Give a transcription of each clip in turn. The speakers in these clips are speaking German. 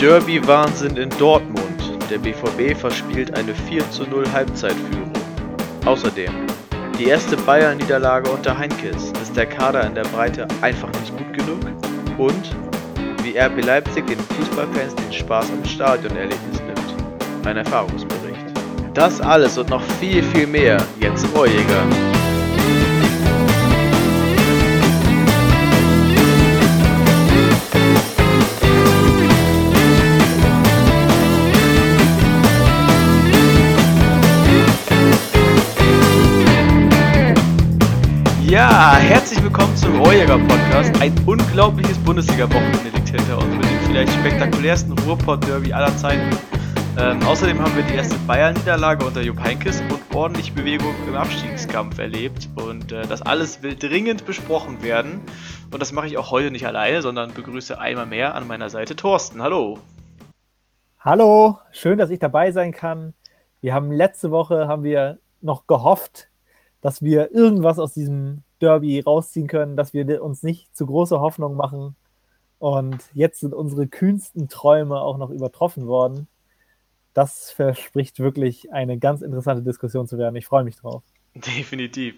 Derby-Wahnsinn in Dortmund. Der BVB verspielt eine 4 zu 0 Halbzeitführung. Außerdem die erste Bayern-Niederlage unter Heinkes. Ist der Kader in der Breite einfach nicht gut genug? Und wie RB Leipzig den Fußballfans den Spaß am Stadionerlebnis nimmt. Ein Erfahrungsbericht. Das alles und noch viel, viel mehr. Jens Rohrjäger. Ja, herzlich willkommen zum Rohrjäger Podcast. Ein unglaubliches Bundesliga-Wochenende liegt hinter uns mit dem vielleicht spektakulärsten Ruhrpott-Derby aller Zeiten. Ähm, außerdem haben wir die erste Bayern-Niederlage unter Jupp Heynckes und ordentlich Bewegung im Abstiegskampf erlebt. Und äh, das alles will dringend besprochen werden. Und das mache ich auch heute nicht alleine, sondern begrüße einmal mehr an meiner Seite Thorsten. Hallo. Hallo, schön, dass ich dabei sein kann. Wir haben letzte Woche haben wir noch gehofft, dass wir irgendwas aus diesem Derby rausziehen können, dass wir uns nicht zu große Hoffnung machen. Und jetzt sind unsere kühnsten Träume auch noch übertroffen worden. Das verspricht wirklich eine ganz interessante Diskussion zu werden. Ich freue mich drauf. Definitiv.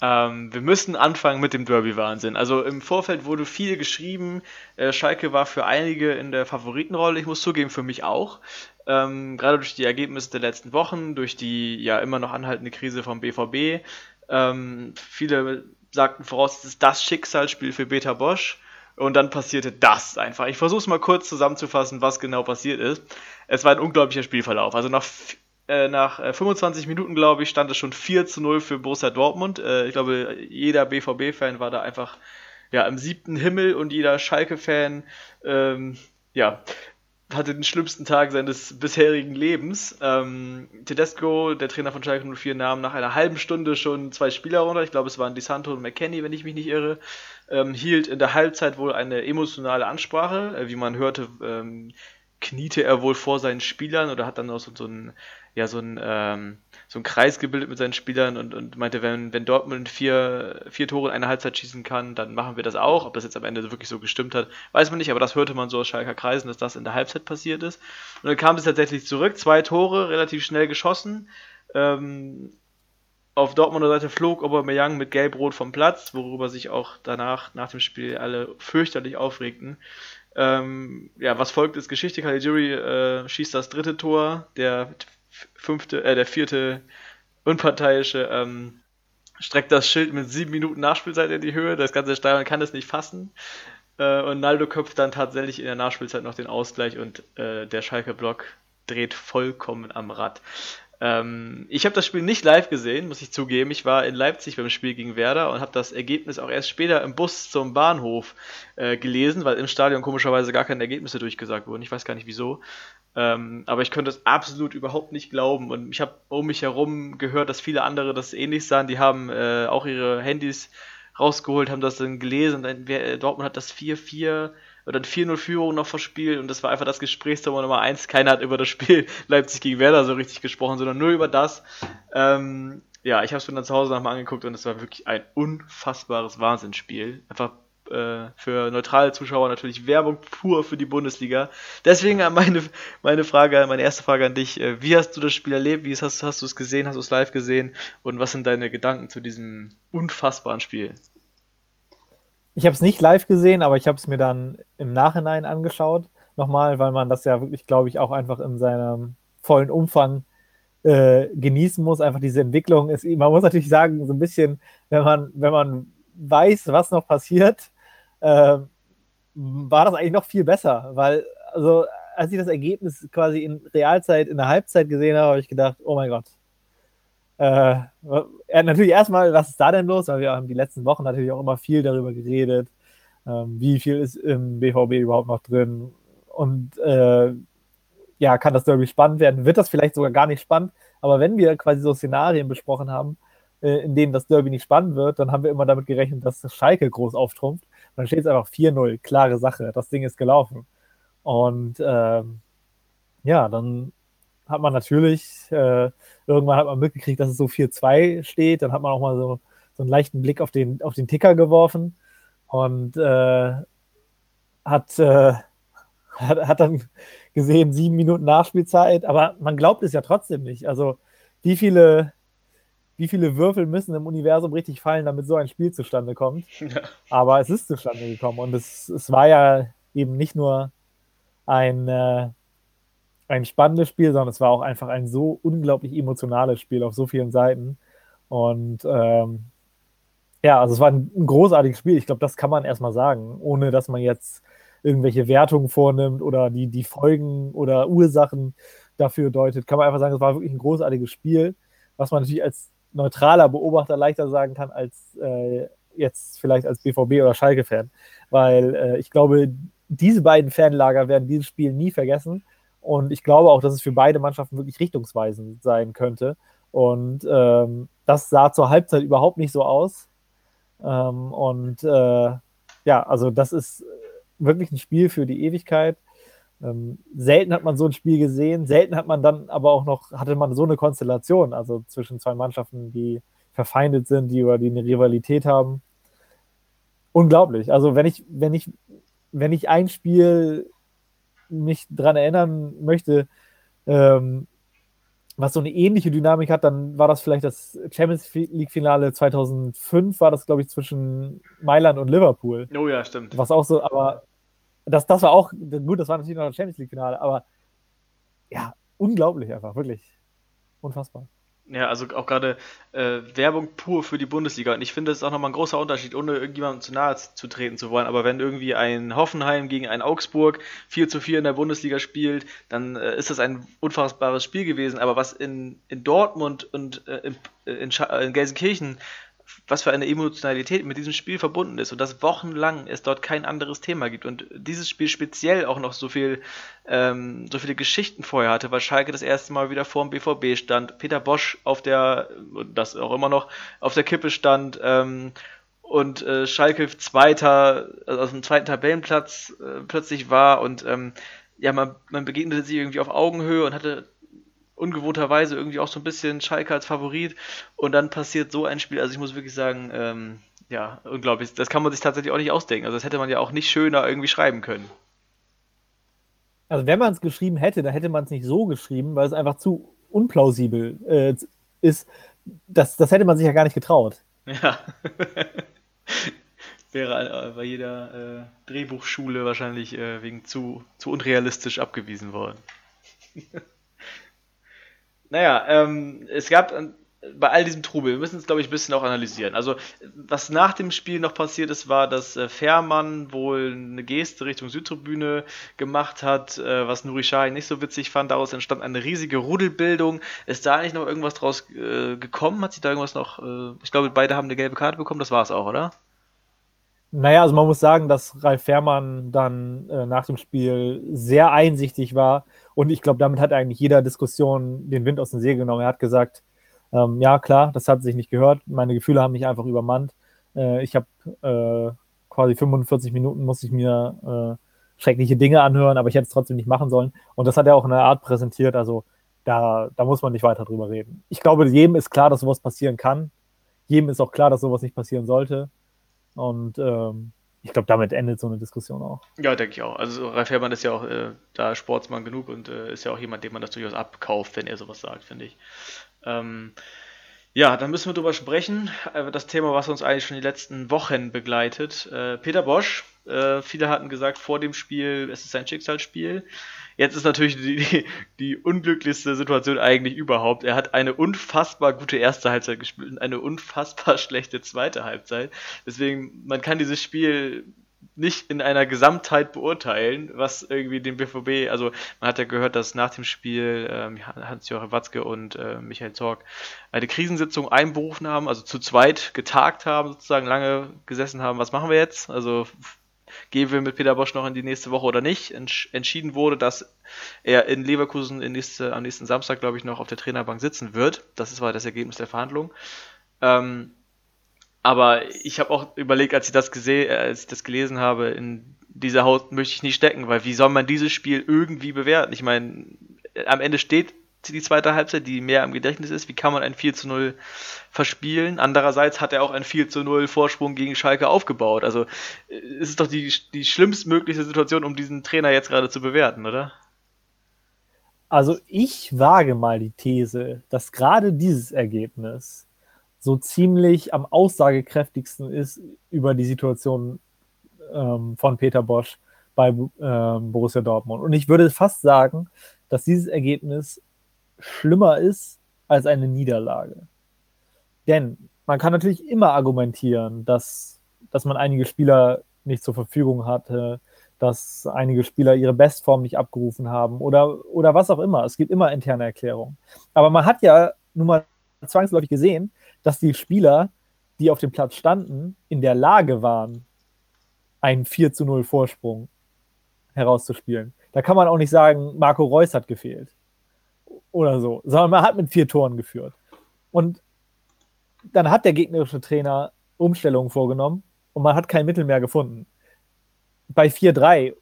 Ähm, wir müssen anfangen mit dem Derby-Wahnsinn. Also im Vorfeld wurde viel geschrieben. Äh, Schalke war für einige in der Favoritenrolle. Ich muss zugeben, für mich auch. Ähm, gerade durch die Ergebnisse der letzten Wochen, durch die ja immer noch anhaltende Krise vom BVB. Ähm, viele sagten voraus, es ist das Schicksalsspiel für Beta Bosch. Und dann passierte das einfach. Ich versuche es mal kurz zusammenzufassen, was genau passiert ist. Es war ein unglaublicher Spielverlauf. Also nach, äh, nach 25 äh, Minuten, glaube ich, stand es schon 4 zu 0 für Borussia Dortmund. Äh, ich glaube, jeder BVB-Fan war da einfach ja, im siebten Himmel und jeder Schalke-Fan ähm, ja, hatte den schlimmsten Tag seines bisherigen Lebens. Ähm, Tedesco, der Trainer von Schalke 04, nahm nach einer halben Stunde schon zwei Spieler runter. Ich glaube, es waren Di Santo und McKenny, wenn ich mich nicht irre. Ähm, hielt in der Halbzeit wohl eine emotionale Ansprache. Äh, wie man hörte, ähm, kniete er wohl vor seinen Spielern oder hat dann auch so, so ein, ja, so ein, ähm, so ein Kreis gebildet mit seinen Spielern und, und meinte, wenn, wenn Dortmund vier, vier Tore in einer Halbzeit schießen kann, dann machen wir das auch. Ob das jetzt am Ende wirklich so gestimmt hat, weiß man nicht, aber das hörte man so aus Schalker Kreisen, dass das in der Halbzeit passiert ist. Und dann kam es tatsächlich zurück, zwei Tore, relativ schnell geschossen. Ähm, auf Dortmunder Seite flog Aubameyang mit Gelb-Rot vom Platz, worüber sich auch danach, nach dem Spiel, alle fürchterlich aufregten. Ähm, ja, was folgt ist Geschichte. Caligiuri äh, schießt das dritte Tor, der fünfte, äh, der vierte unparteiische ähm, streckt das Schild mit sieben Minuten Nachspielzeit in die Höhe. Das ganze Stadion kann es nicht fassen. Äh, und Naldo köpft dann tatsächlich in der Nachspielzeit noch den Ausgleich und äh, der Schalke Block dreht vollkommen am Rad. Ähm, ich habe das Spiel nicht live gesehen, muss ich zugeben. Ich war in Leipzig beim Spiel gegen Werder und habe das Ergebnis auch erst später im Bus zum Bahnhof äh, gelesen, weil im Stadion komischerweise gar keine Ergebnisse durchgesagt wurden. Ich weiß gar nicht wieso. Ähm, aber ich könnte es absolut überhaupt nicht glauben. Und ich habe um mich herum gehört, dass viele andere das ähnlich sahen. Die haben äh, auch ihre Handys rausgeholt, haben das dann gelesen. Dann, wer, Dortmund hat das 4-4 oder 4-0-Führung noch verspielt und das war einfach das Gesprächsthema Nummer 1. Keiner hat über das Spiel Leipzig gegen Werder so richtig gesprochen, sondern nur über das. Ähm, ja, ich habe es mir dann zu Hause nochmal angeguckt und es war wirklich ein unfassbares Wahnsinnsspiel. Einfach äh, für neutrale Zuschauer natürlich Werbung pur für die Bundesliga. Deswegen meine, meine Frage, meine erste Frage an dich. Äh, wie hast du das Spiel erlebt? Wie hast, hast du es gesehen? Hast du es live gesehen? Und was sind deine Gedanken zu diesem unfassbaren Spiel? Ich habe es nicht live gesehen, aber ich habe es mir dann im Nachhinein angeschaut. Nochmal, weil man das ja wirklich, glaube ich, auch einfach in seinem vollen Umfang äh, genießen muss. Einfach diese Entwicklung ist, man muss natürlich sagen, so ein bisschen, wenn man, wenn man weiß, was noch passiert, äh, war das eigentlich noch viel besser, weil, also, als ich das Ergebnis quasi in Realzeit in der Halbzeit gesehen habe, habe ich gedacht, oh mein Gott, äh, natürlich erstmal, was ist da denn los? Weil wir haben die letzten Wochen natürlich auch immer viel darüber geredet, ähm, wie viel ist im BVB überhaupt noch drin und äh, ja, kann das Derby spannend werden? Wird das vielleicht sogar gar nicht spannend? Aber wenn wir quasi so Szenarien besprochen haben, äh, in denen das Derby nicht spannend wird, dann haben wir immer damit gerechnet, dass das Schalke groß auftrumpft. Dann steht es einfach 4-0, klare Sache, das Ding ist gelaufen. Und ähm, ja, dann hat man natürlich, äh, irgendwann hat man mitgekriegt, dass es so 4-2 steht. Dann hat man auch mal so, so einen leichten Blick auf den, auf den Ticker geworfen und äh, hat, äh, hat, hat dann gesehen, sieben Minuten Nachspielzeit, aber man glaubt es ja trotzdem nicht. Also wie viele, wie viele Würfel müssen im Universum richtig fallen, damit so ein Spiel zustande kommt. Ja. Aber es ist zustande gekommen und es, es war ja eben nicht nur ein, äh, ein spannendes Spiel, sondern es war auch einfach ein so unglaublich emotionales Spiel auf so vielen Seiten. Und ähm, ja, also es war ein, ein großartiges Spiel. Ich glaube, das kann man erstmal sagen, ohne dass man jetzt irgendwelche Wertungen vornimmt oder die, die Folgen oder Ursachen dafür deutet, kann man einfach sagen, es war wirklich ein großartiges Spiel, was man natürlich als neutraler Beobachter leichter sagen kann als äh, jetzt vielleicht als BVB oder Schalke-Fan. Weil äh, ich glaube, diese beiden Fanlager werden dieses Spiel nie vergessen. Und ich glaube auch, dass es für beide Mannschaften wirklich richtungsweisend sein könnte. Und ähm, das sah zur Halbzeit überhaupt nicht so aus. Ähm, und äh, ja, also das ist wirklich ein Spiel für die Ewigkeit. Ähm, selten hat man so ein Spiel gesehen, selten hat man dann aber auch noch, hatte man so eine Konstellation, also zwischen zwei Mannschaften, die verfeindet sind, die über die eine Rivalität haben. Unglaublich. Also wenn ich, wenn ich, wenn ich ein Spiel mich daran erinnern möchte, ähm, was so eine ähnliche Dynamik hat, dann war das vielleicht das Champions League-Finale 2005, war das, glaube ich, zwischen Mailand und Liverpool. Oh ja, stimmt. Was auch so, aber das, das war auch, gut, das war natürlich noch ein Champions League-Finale, aber ja, unglaublich einfach, wirklich. Unfassbar. Ja, also auch gerade äh, Werbung pur für die Bundesliga. Und ich finde, das ist auch nochmal ein großer Unterschied, ohne irgendjemandem zu nahe zu treten zu wollen. Aber wenn irgendwie ein Hoffenheim gegen ein Augsburg 4 zu 4 in der Bundesliga spielt, dann äh, ist das ein unfassbares Spiel gewesen. Aber was in, in Dortmund und äh, in, in, in Gelsenkirchen was für eine Emotionalität mit diesem Spiel verbunden ist und dass wochenlang es dort kein anderes Thema gibt und dieses Spiel speziell auch noch so viel ähm, so viele Geschichten vorher hatte, weil Schalke das erste Mal wieder vor dem BVB stand, Peter Bosch auf der, das auch immer noch, auf der Kippe stand ähm, und äh, Schalke Zweiter, also aus dem zweiten Tabellenplatz äh, plötzlich war und ähm, ja, man, man begegnete sich irgendwie auf Augenhöhe und hatte ungewohnterweise irgendwie auch so ein bisschen Schalke als Favorit und dann passiert so ein Spiel. Also ich muss wirklich sagen, ähm, ja, unglaublich. Das kann man sich tatsächlich auch nicht ausdenken. Also das hätte man ja auch nicht schöner irgendwie schreiben können. Also wenn man es geschrieben hätte, dann hätte man es nicht so geschrieben, weil es einfach zu unplausibel äh, ist. Das, das hätte man sich ja gar nicht getraut. Ja. Wäre bei jeder äh, Drehbuchschule wahrscheinlich äh, wegen zu, zu unrealistisch abgewiesen worden. Naja, ähm, es gab äh, bei all diesem Trubel, wir müssen es, glaube ich, ein bisschen auch analysieren. Also, was nach dem Spiel noch passiert ist, war, dass äh, Fährmann wohl eine Geste Richtung Südtribüne gemacht hat, äh, was Nuri Sahin nicht so witzig fand. Daraus entstand eine riesige Rudelbildung. Ist da eigentlich noch irgendwas draus äh, gekommen? Hat sich da irgendwas noch. Äh, ich glaube, beide haben eine gelbe Karte bekommen, das war es auch, oder? Naja, also man muss sagen, dass Ralf Fährmann dann äh, nach dem Spiel sehr einsichtig war und ich glaube, damit hat eigentlich jeder Diskussion den Wind aus den Segeln genommen. Er hat gesagt, ähm, ja klar, das hat sich nicht gehört. Meine Gefühle haben mich einfach übermannt. Äh, ich habe äh, quasi 45 Minuten muss ich mir äh, schreckliche Dinge anhören, aber ich hätte es trotzdem nicht machen sollen. Und das hat er auch in einer Art präsentiert. Also da, da muss man nicht weiter drüber reden. Ich glaube, jedem ist klar, dass sowas passieren kann. Jedem ist auch klar, dass sowas nicht passieren sollte. Und ähm, ich glaube, damit endet so eine Diskussion auch. Ja, denke ich auch. Also Ralf Herrmann ist ja auch äh, da Sportsmann genug und äh, ist ja auch jemand, dem man das durchaus abkauft, wenn er sowas sagt, finde ich. Ähm, ja, dann müssen wir drüber sprechen. Äh, das Thema, was uns eigentlich schon die letzten Wochen begleitet. Äh, Peter Bosch, äh, viele hatten gesagt vor dem Spiel, es ist ein Schicksalsspiel. Jetzt ist natürlich die, die, die, unglücklichste Situation eigentlich überhaupt. Er hat eine unfassbar gute erste Halbzeit gespielt und eine unfassbar schlechte zweite Halbzeit. Deswegen, man kann dieses Spiel nicht in einer Gesamtheit beurteilen, was irgendwie den BVB, also man hat ja gehört, dass nach dem Spiel ähm, Hans-Joachim Watzke und äh, Michael Zorg eine Krisensitzung einberufen haben, also zu zweit getagt haben, sozusagen lange gesessen haben, was machen wir jetzt? Also gehen wir mit Peter Bosch noch in die nächste Woche oder nicht. Entsch entschieden wurde, dass er in Leverkusen nächste, am nächsten Samstag, glaube ich, noch auf der Trainerbank sitzen wird. Das war das Ergebnis der Verhandlung. Ähm, aber ich habe auch überlegt, als ich das gesehen, äh, als ich das gelesen habe, in dieser Haut möchte ich nicht stecken, weil wie soll man dieses Spiel irgendwie bewerten? Ich meine, am Ende steht die zweite Halbzeit, die mehr im Gedächtnis ist. Wie kann man ein 4 zu 0 verspielen? Andererseits hat er auch ein 4 zu 0 Vorsprung gegen Schalke aufgebaut. Also es ist doch die, die schlimmstmögliche Situation, um diesen Trainer jetzt gerade zu bewerten, oder? Also ich wage mal die These, dass gerade dieses Ergebnis so ziemlich am aussagekräftigsten ist über die Situation ähm, von Peter Bosch bei ähm, Borussia Dortmund. Und ich würde fast sagen, dass dieses Ergebnis schlimmer ist als eine Niederlage. Denn man kann natürlich immer argumentieren, dass, dass man einige Spieler nicht zur Verfügung hatte, dass einige Spieler ihre Bestform nicht abgerufen haben oder, oder was auch immer. Es gibt immer interne Erklärungen. Aber man hat ja nun mal zwangsläufig gesehen, dass die Spieler, die auf dem Platz standen, in der Lage waren, einen 4 zu 0 Vorsprung herauszuspielen. Da kann man auch nicht sagen, Marco Reus hat gefehlt oder so, sondern man hat mit vier Toren geführt. Und dann hat der gegnerische Trainer Umstellungen vorgenommen und man hat kein Mittel mehr gefunden. Bei 4-3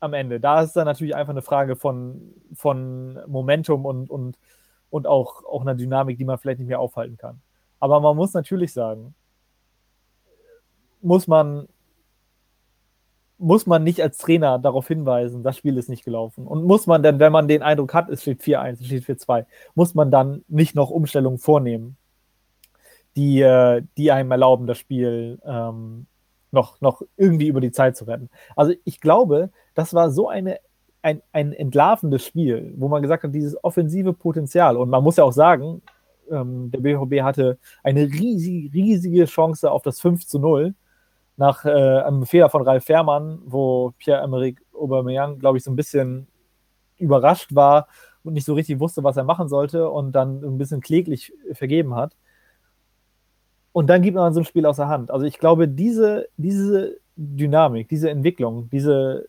am Ende, da ist dann natürlich einfach eine Frage von, von Momentum und, und, und auch, auch einer Dynamik, die man vielleicht nicht mehr aufhalten kann. Aber man muss natürlich sagen, muss man muss man nicht als Trainer darauf hinweisen, das Spiel ist nicht gelaufen. Und muss man dann, wenn man den Eindruck hat, es steht 4-1, es steht 4-2, muss man dann nicht noch Umstellungen vornehmen, die, äh, die einem erlauben, das Spiel ähm, noch, noch irgendwie über die Zeit zu retten. Also ich glaube, das war so eine, ein, ein entlarvendes Spiel, wo man gesagt hat, dieses offensive Potenzial. Und man muss ja auch sagen, ähm, der BVB hatte eine riesige, riesige Chance auf das 5 zu 0 nach äh, einem Fehler von Ralf Fährmann, wo Pierre-Emerick Aubameyang, glaube ich, so ein bisschen überrascht war und nicht so richtig wusste, was er machen sollte und dann ein bisschen kläglich vergeben hat. Und dann gibt man so ein Spiel aus der Hand. Also ich glaube, diese, diese Dynamik, diese Entwicklung, diese,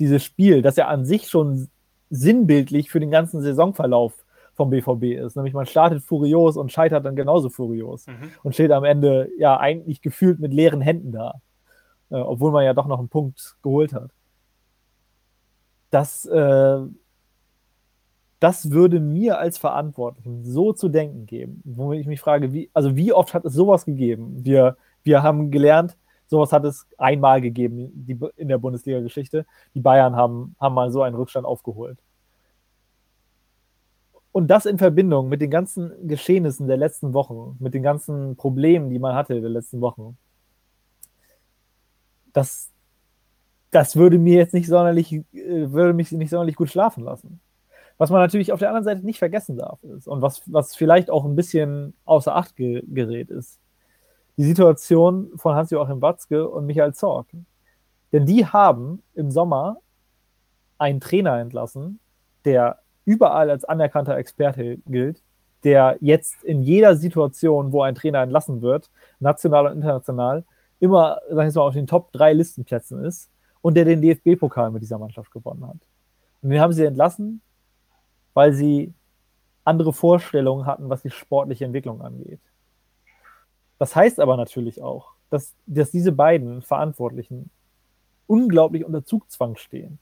dieses Spiel, das ja an sich schon sinnbildlich für den ganzen Saisonverlauf vom BVB ist. Nämlich man startet furios und scheitert dann genauso furios mhm. und steht am Ende ja eigentlich gefühlt mit leeren Händen da, äh, obwohl man ja doch noch einen Punkt geholt hat. Das, äh, das würde mir als Verantwortlichen so zu denken geben, wo ich mich frage, wie, also wie oft hat es sowas gegeben? Wir, wir haben gelernt, sowas hat es einmal gegeben die, in der Bundesliga-Geschichte. Die Bayern haben, haben mal so einen Rückstand aufgeholt. Und das in Verbindung mit den ganzen Geschehnissen der letzten Wochen, mit den ganzen Problemen, die man hatte der letzten Wochen, das, das würde mir jetzt nicht sonderlich, äh, würde mich nicht sonderlich gut schlafen lassen. Was man natürlich auf der anderen Seite nicht vergessen darf ist und was, was vielleicht auch ein bisschen außer Acht ge gerät ist, die Situation von Hans-Joachim Watzke und Michael Zorg. Denn die haben im Sommer einen Trainer entlassen, der überall als anerkannter Experte gilt, der jetzt in jeder Situation, wo ein Trainer entlassen wird, national und international, immer, sag ich mal, auf den Top 3 Listenplätzen ist und der den DFB-Pokal mit dieser Mannschaft gewonnen hat. Und den haben sie entlassen, weil sie andere Vorstellungen hatten, was die sportliche Entwicklung angeht. Das heißt aber natürlich auch, dass, dass diese beiden Verantwortlichen unglaublich unter Zugzwang stehen.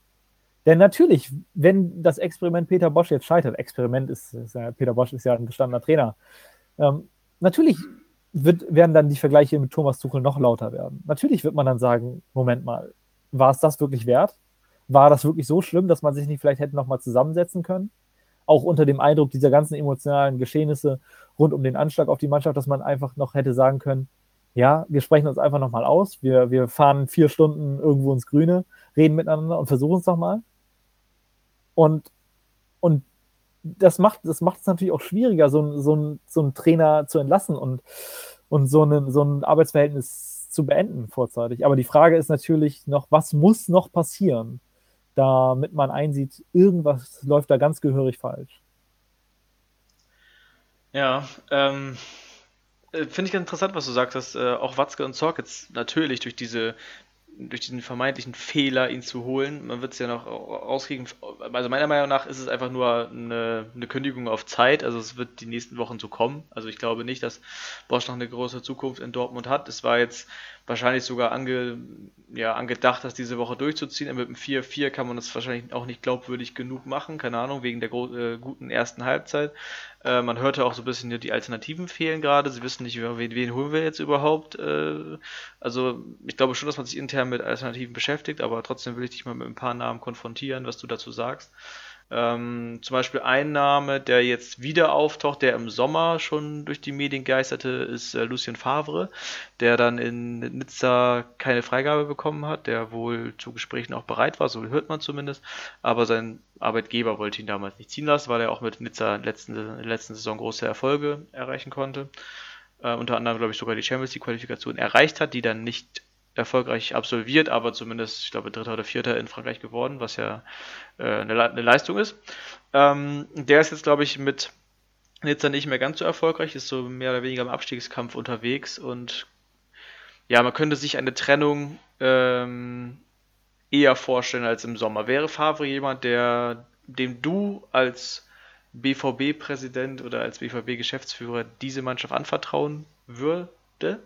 Denn natürlich, wenn das Experiment Peter Bosch jetzt scheitert, Experiment ist, ist ja, Peter Bosch ist ja ein gestandener Trainer, ähm, natürlich wird, werden dann die Vergleiche mit Thomas Tuchel noch lauter werden. Natürlich wird man dann sagen, Moment mal, war es das wirklich wert? War das wirklich so schlimm, dass man sich nicht vielleicht hätte nochmal zusammensetzen können? Auch unter dem Eindruck dieser ganzen emotionalen Geschehnisse rund um den Anschlag auf die Mannschaft, dass man einfach noch hätte sagen können, ja, wir sprechen uns einfach nochmal aus, wir, wir fahren vier Stunden irgendwo ins Grüne, reden miteinander und versuchen es nochmal. Und, und das macht das macht es natürlich auch schwieriger, so, so, so einen Trainer zu entlassen und, und so, eine, so ein Arbeitsverhältnis zu beenden vorzeitig. Aber die Frage ist natürlich noch, was muss noch passieren, damit man einsieht, irgendwas läuft da ganz gehörig falsch. Ja, ähm, äh, finde ich ganz interessant, was du sagst, dass äh, auch Watzke und Zorc jetzt natürlich durch diese durch diesen vermeintlichen Fehler, ihn zu holen. Man wird es ja noch rauskriegen. Also meiner Meinung nach ist es einfach nur eine, eine, Kündigung auf Zeit. Also es wird die nächsten Wochen so kommen. Also ich glaube nicht, dass Bosch noch eine große Zukunft in Dortmund hat. Es war jetzt wahrscheinlich sogar ange, ja, angedacht, das diese Woche durchzuziehen. Mit dem 4-4 kann man das wahrscheinlich auch nicht glaubwürdig genug machen, keine Ahnung, wegen der äh, guten ersten Halbzeit. Äh, man hörte auch so ein bisschen, die Alternativen fehlen gerade. Sie wissen nicht, wen, wen holen wir jetzt überhaupt. Äh, also ich glaube schon, dass man sich intern mit Alternativen beschäftigt, aber trotzdem will ich dich mal mit ein paar Namen konfrontieren, was du dazu sagst. Ähm, zum Beispiel ein Name, der jetzt wieder auftaucht, der im Sommer schon durch die Medien geisterte, ist äh, Lucien Favre, der dann in Nizza keine Freigabe bekommen hat, der wohl zu Gesprächen auch bereit war, so hört man zumindest, aber sein Arbeitgeber wollte ihn damals nicht ziehen lassen, weil er auch mit Nizza in der letzten, Saison große Erfolge erreichen konnte. Äh, unter anderem, glaube ich, sogar die Champions League-Qualifikation erreicht hat, die dann nicht erfolgreich absolviert, aber zumindest, ich glaube, Dritter oder Vierter in Frankreich geworden, was ja äh, eine, Le eine, Leistung ist. Ähm, der ist jetzt, glaube ich, mit Nizza nicht mehr ganz so erfolgreich, ist so mehr oder weniger im Abstiegskampf unterwegs und ja, man könnte sich eine Trennung ähm, eher vorstellen als im Sommer. Wäre Favre jemand, der dem du als BVB-Präsident oder als BVB-Geschäftsführer diese Mannschaft anvertrauen würdest?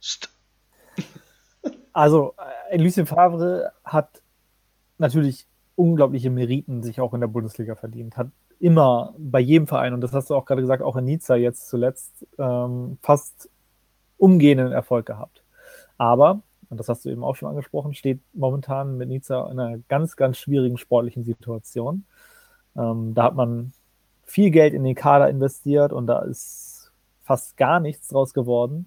Also, äh, Lucien Favre hat natürlich unglaubliche Meriten sich auch in der Bundesliga verdient. Hat immer bei jedem Verein, und das hast du auch gerade gesagt, auch in Nizza jetzt zuletzt, ähm, fast umgehenden Erfolg gehabt. Aber, und das hast du eben auch schon angesprochen, steht momentan mit Nizza in einer ganz, ganz schwierigen sportlichen Situation. Ähm, da hat man viel Geld in den Kader investiert und da ist fast gar nichts draus geworden.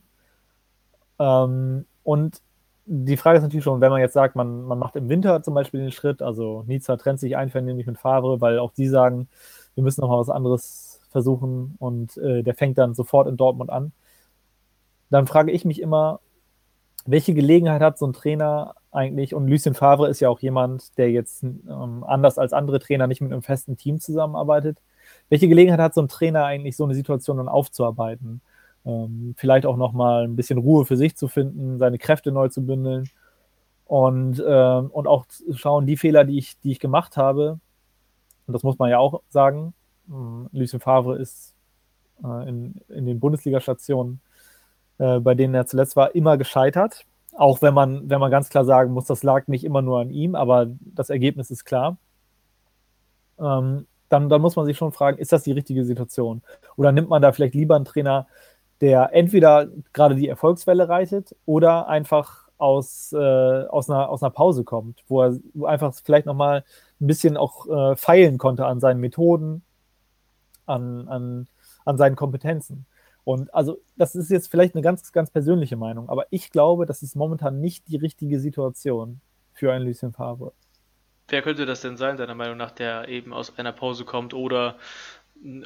Ähm, und die Frage ist natürlich schon, wenn man jetzt sagt, man, man macht im Winter zum Beispiel den Schritt, also Nizza trennt sich einvernehmlich mit Favre, weil auch die sagen, wir müssen noch mal was anderes versuchen und äh, der fängt dann sofort in Dortmund an. Dann frage ich mich immer, welche Gelegenheit hat so ein Trainer eigentlich? Und Lucien Favre ist ja auch jemand, der jetzt ähm, anders als andere Trainer nicht mit einem festen Team zusammenarbeitet. Welche Gelegenheit hat so ein Trainer eigentlich, so eine Situation dann aufzuarbeiten? Ähm, vielleicht auch nochmal ein bisschen Ruhe für sich zu finden, seine Kräfte neu zu bündeln und, äh, und auch schauen, die Fehler, die ich, die ich gemacht habe, und das muss man ja auch sagen, äh, Lucien Favre ist äh, in, in den Bundesliga-Stationen, äh, bei denen er zuletzt war, immer gescheitert. Auch wenn man, wenn man ganz klar sagen muss, das lag nicht immer nur an ihm, aber das Ergebnis ist klar. Ähm, dann, dann muss man sich schon fragen, ist das die richtige Situation? Oder nimmt man da vielleicht lieber einen Trainer, der entweder gerade die Erfolgswelle reitet oder einfach aus, äh, aus, einer, aus einer Pause kommt, wo er einfach vielleicht nochmal ein bisschen auch äh, feilen konnte an seinen Methoden, an, an, an seinen Kompetenzen. Und also, das ist jetzt vielleicht eine ganz, ganz persönliche Meinung, aber ich glaube, das ist momentan nicht die richtige Situation für einen Lucien Favre. Wer könnte das denn sein, deiner Meinung nach, der eben aus einer Pause kommt oder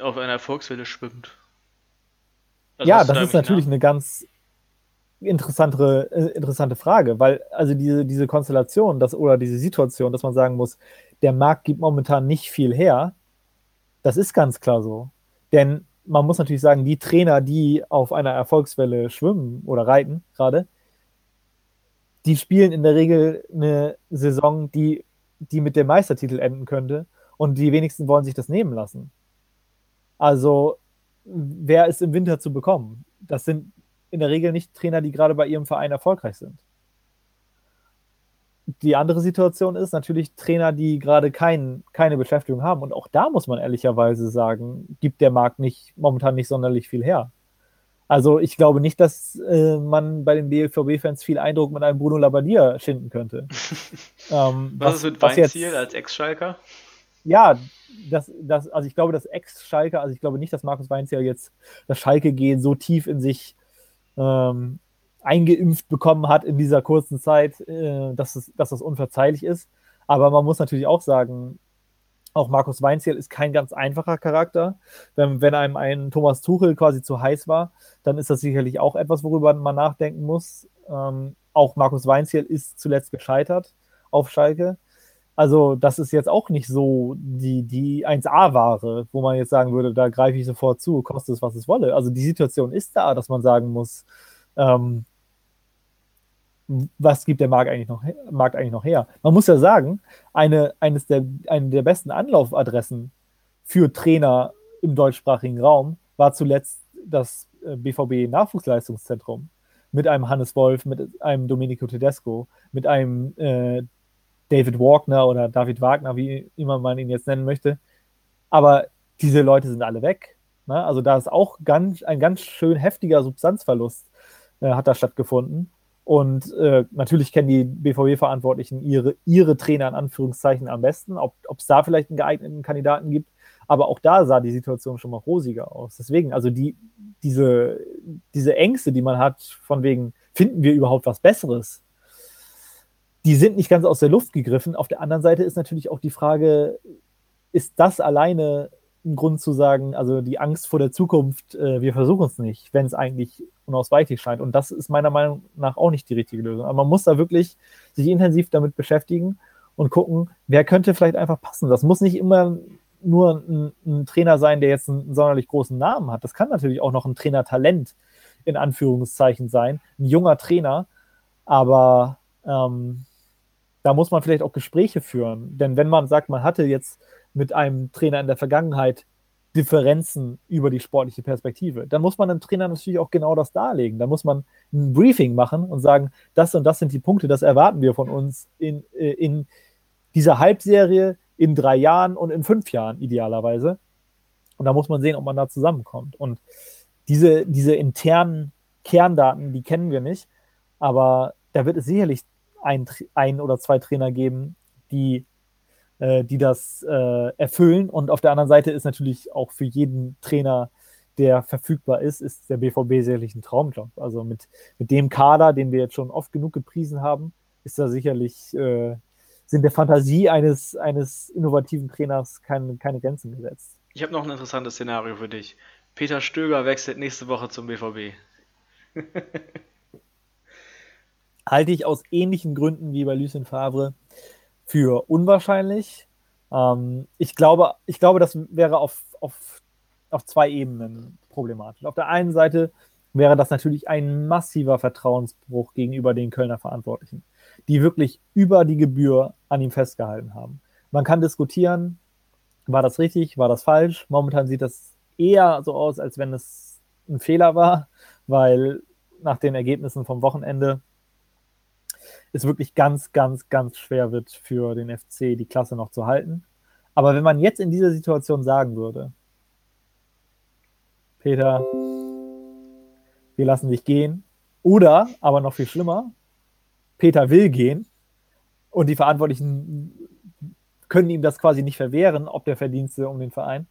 auf einer Erfolgswelle schwimmt? Also ja, das ist natürlich nach? eine ganz interessante, äh, interessante Frage, weil also diese, diese Konstellation das, oder diese Situation, dass man sagen muss, der Markt gibt momentan nicht viel her, das ist ganz klar so. Denn man muss natürlich sagen, die Trainer, die auf einer Erfolgswelle schwimmen oder reiten gerade, die spielen in der Regel eine Saison, die, die mit dem Meistertitel enden könnte und die wenigsten wollen sich das nehmen lassen. Also wer ist im Winter zu bekommen? Das sind in der Regel nicht Trainer, die gerade bei ihrem Verein erfolgreich sind. Die andere Situation ist natürlich Trainer, die gerade kein, keine Beschäftigung haben. Und auch da muss man ehrlicherweise sagen, gibt der Markt nicht, momentan nicht sonderlich viel her. Also ich glaube nicht, dass äh, man bei den BVB-Fans viel Eindruck mit einem Bruno Labbadia schinden könnte. ähm, was, was, ist mit Weinziel als Ex-Schalker? Ja, das, das, also ich glaube, dass Ex-Schalke, also ich glaube nicht, dass Markus Weinzierl jetzt das Schalke-Gehen so tief in sich ähm, eingeimpft bekommen hat in dieser kurzen Zeit, äh, dass, es, dass das unverzeihlich ist. Aber man muss natürlich auch sagen, auch Markus Weinziel ist kein ganz einfacher Charakter. Wenn, wenn einem ein Thomas Tuchel quasi zu heiß war, dann ist das sicherlich auch etwas, worüber man nachdenken muss. Ähm, auch Markus Weinziel ist zuletzt gescheitert auf Schalke. Also, das ist jetzt auch nicht so die, die 1A-Ware, wo man jetzt sagen würde, da greife ich sofort zu, kostet es, was es wolle. Also, die Situation ist da, dass man sagen muss, ähm, was gibt der Markt eigentlich, noch, Markt eigentlich noch her? Man muss ja sagen, eine, eines der, eine der besten Anlaufadressen für Trainer im deutschsprachigen Raum war zuletzt das BVB-Nachwuchsleistungszentrum, mit einem Hannes Wolf, mit einem Domenico Tedesco, mit einem äh, David Wagner oder David Wagner, wie immer man ihn jetzt nennen möchte. Aber diese Leute sind alle weg. Ne? Also da ist auch ganz, ein ganz schön heftiger Substanzverlust äh, hat da stattgefunden. Und äh, natürlich kennen die BVB-Verantwortlichen ihre, ihre Trainer in Anführungszeichen am besten, ob es da vielleicht einen geeigneten Kandidaten gibt. Aber auch da sah die Situation schon mal rosiger aus. Deswegen, also die, diese, diese Ängste, die man hat, von wegen, finden wir überhaupt was Besseres, die sind nicht ganz aus der Luft gegriffen. Auf der anderen Seite ist natürlich auch die Frage, ist das alleine ein Grund zu sagen, also die Angst vor der Zukunft, äh, wir versuchen es nicht, wenn es eigentlich unausweichlich scheint. Und das ist meiner Meinung nach auch nicht die richtige Lösung. Aber man muss da wirklich sich intensiv damit beschäftigen und gucken, wer könnte vielleicht einfach passen. Das muss nicht immer nur ein, ein Trainer sein, der jetzt einen sonderlich großen Namen hat. Das kann natürlich auch noch ein Trainertalent in Anführungszeichen sein, ein junger Trainer. Aber ähm, da muss man vielleicht auch Gespräche führen. Denn wenn man sagt, man hatte jetzt mit einem Trainer in der Vergangenheit Differenzen über die sportliche Perspektive. Dann muss man dem Trainer natürlich auch genau das darlegen. Da muss man ein Briefing machen und sagen, das und das sind die Punkte, das erwarten wir von uns in, äh, in dieser Halbserie, in drei Jahren und in fünf Jahren idealerweise. Und da muss man sehen, ob man da zusammenkommt. Und diese, diese internen Kerndaten, die kennen wir nicht, aber da wird es sicherlich ein, ein oder zwei Trainer geben, die äh, die das äh, erfüllen. Und auf der anderen Seite ist natürlich auch für jeden Trainer, der verfügbar ist, ist der BVB sicherlich ein Traumjob. Also mit, mit dem Kader, den wir jetzt schon oft genug gepriesen haben, ist da sicherlich, äh, sind der Fantasie eines, eines innovativen Trainers keine, keine Grenzen gesetzt. Ich habe noch ein interessantes Szenario für dich. Peter Stöger wechselt nächste Woche zum BVB. Halte ich aus ähnlichen Gründen wie bei Lucien Favre für unwahrscheinlich. Ähm, ich, glaube, ich glaube, das wäre auf, auf, auf zwei Ebenen problematisch. Auf der einen Seite wäre das natürlich ein massiver Vertrauensbruch gegenüber den Kölner Verantwortlichen, die wirklich über die Gebühr an ihm festgehalten haben. Man kann diskutieren, war das richtig, war das falsch. Momentan sieht das eher so aus, als wenn es ein Fehler war, weil nach den Ergebnissen vom Wochenende es wirklich ganz, ganz, ganz schwer wird für den FC, die Klasse noch zu halten. Aber wenn man jetzt in dieser Situation sagen würde, Peter, wir lassen dich gehen, oder, aber noch viel schlimmer, Peter will gehen und die Verantwortlichen können ihm das quasi nicht verwehren, ob der Verdienste um den Verein.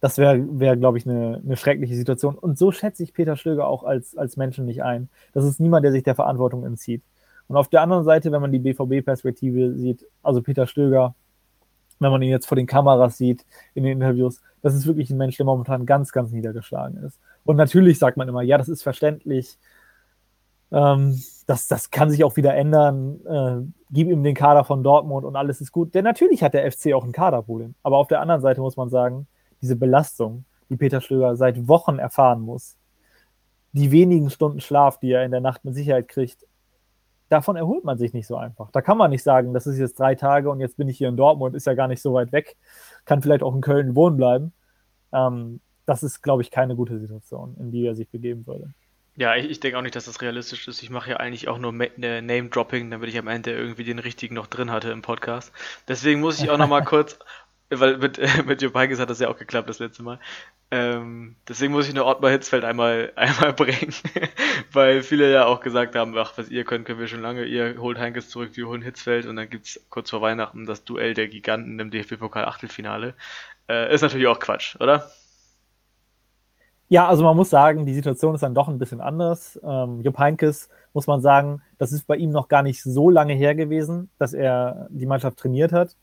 Das wäre, wär, glaube ich, eine, eine schreckliche Situation. Und so schätze ich Peter Stöger auch als, als Menschen nicht ein. Das ist niemand, der sich der Verantwortung entzieht. Und auf der anderen Seite, wenn man die BVB-Perspektive sieht, also Peter Stöger, wenn man ihn jetzt vor den Kameras sieht, in den Interviews, das ist wirklich ein Mensch, der momentan ganz, ganz niedergeschlagen ist. Und natürlich sagt man immer, ja, das ist verständlich. Ähm, das, das kann sich auch wieder ändern. Äh, gib ihm den Kader von Dortmund und alles ist gut. Denn natürlich hat der FC auch ein Kaderproblem. Aber auf der anderen Seite muss man sagen, diese Belastung, die Peter Stöger seit Wochen erfahren muss, die wenigen Stunden Schlaf, die er in der Nacht mit Sicherheit kriegt, davon erholt man sich nicht so einfach. Da kann man nicht sagen, das ist jetzt drei Tage und jetzt bin ich hier in Dortmund, ist ja gar nicht so weit weg, kann vielleicht auch in Köln wohnen bleiben. Ähm, das ist, glaube ich, keine gute Situation, in die er sich begeben würde. Ja, ich, ich denke auch nicht, dass das realistisch ist. Ich mache ja eigentlich auch nur ne, Name-Dropping, damit ich am Ende irgendwie den richtigen noch drin hatte im Podcast. Deswegen muss ich auch noch mal kurz, weil mit, mit Jupp Heynckes hat das ja auch geklappt das letzte Mal, ähm, deswegen muss ich nur Ottmar Hitzfeld einmal, einmal bringen, weil viele ja auch gesagt haben, ach, was ihr könnt, können wir schon lange, ihr holt Heinkes zurück, wir holen Hitzfeld und dann gibt es kurz vor Weihnachten das Duell der Giganten im DFB-Pokal-Achtelfinale. Äh, ist natürlich auch Quatsch, oder? Ja, also man muss sagen, die Situation ist dann doch ein bisschen anders. Ähm, Jupp Heinkes, muss man sagen, das ist bei ihm noch gar nicht so lange her gewesen, dass er die Mannschaft trainiert hat.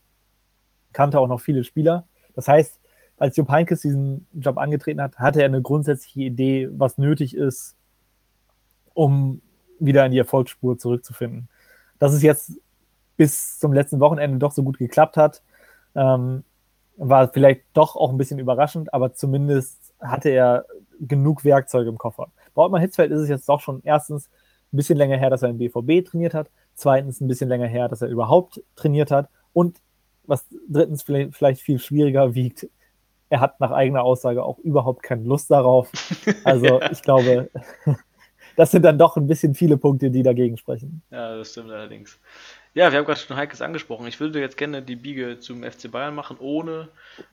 Kannte auch noch viele Spieler. Das heißt, als Jupp Heynckes diesen Job angetreten hat, hatte er eine grundsätzliche Idee, was nötig ist, um wieder in die Erfolgsspur zurückzufinden. Dass es jetzt bis zum letzten Wochenende doch so gut geklappt hat, ähm, war vielleicht doch auch ein bisschen überraschend, aber zumindest hatte er genug Werkzeuge im Koffer. Bei Ottmar Hitzfeld ist es jetzt doch schon erstens ein bisschen länger her, dass er im BVB trainiert hat, zweitens ein bisschen länger her, dass er überhaupt trainiert hat und was drittens vielleicht viel schwieriger wiegt, er hat nach eigener Aussage auch überhaupt keine Lust darauf. Also ich glaube, das sind dann doch ein bisschen viele Punkte, die dagegen sprechen. Ja, das stimmt allerdings. Ja, wir haben gerade schon Heikes angesprochen. Ich würde jetzt gerne die Biege zum FC Bayern machen, ohne.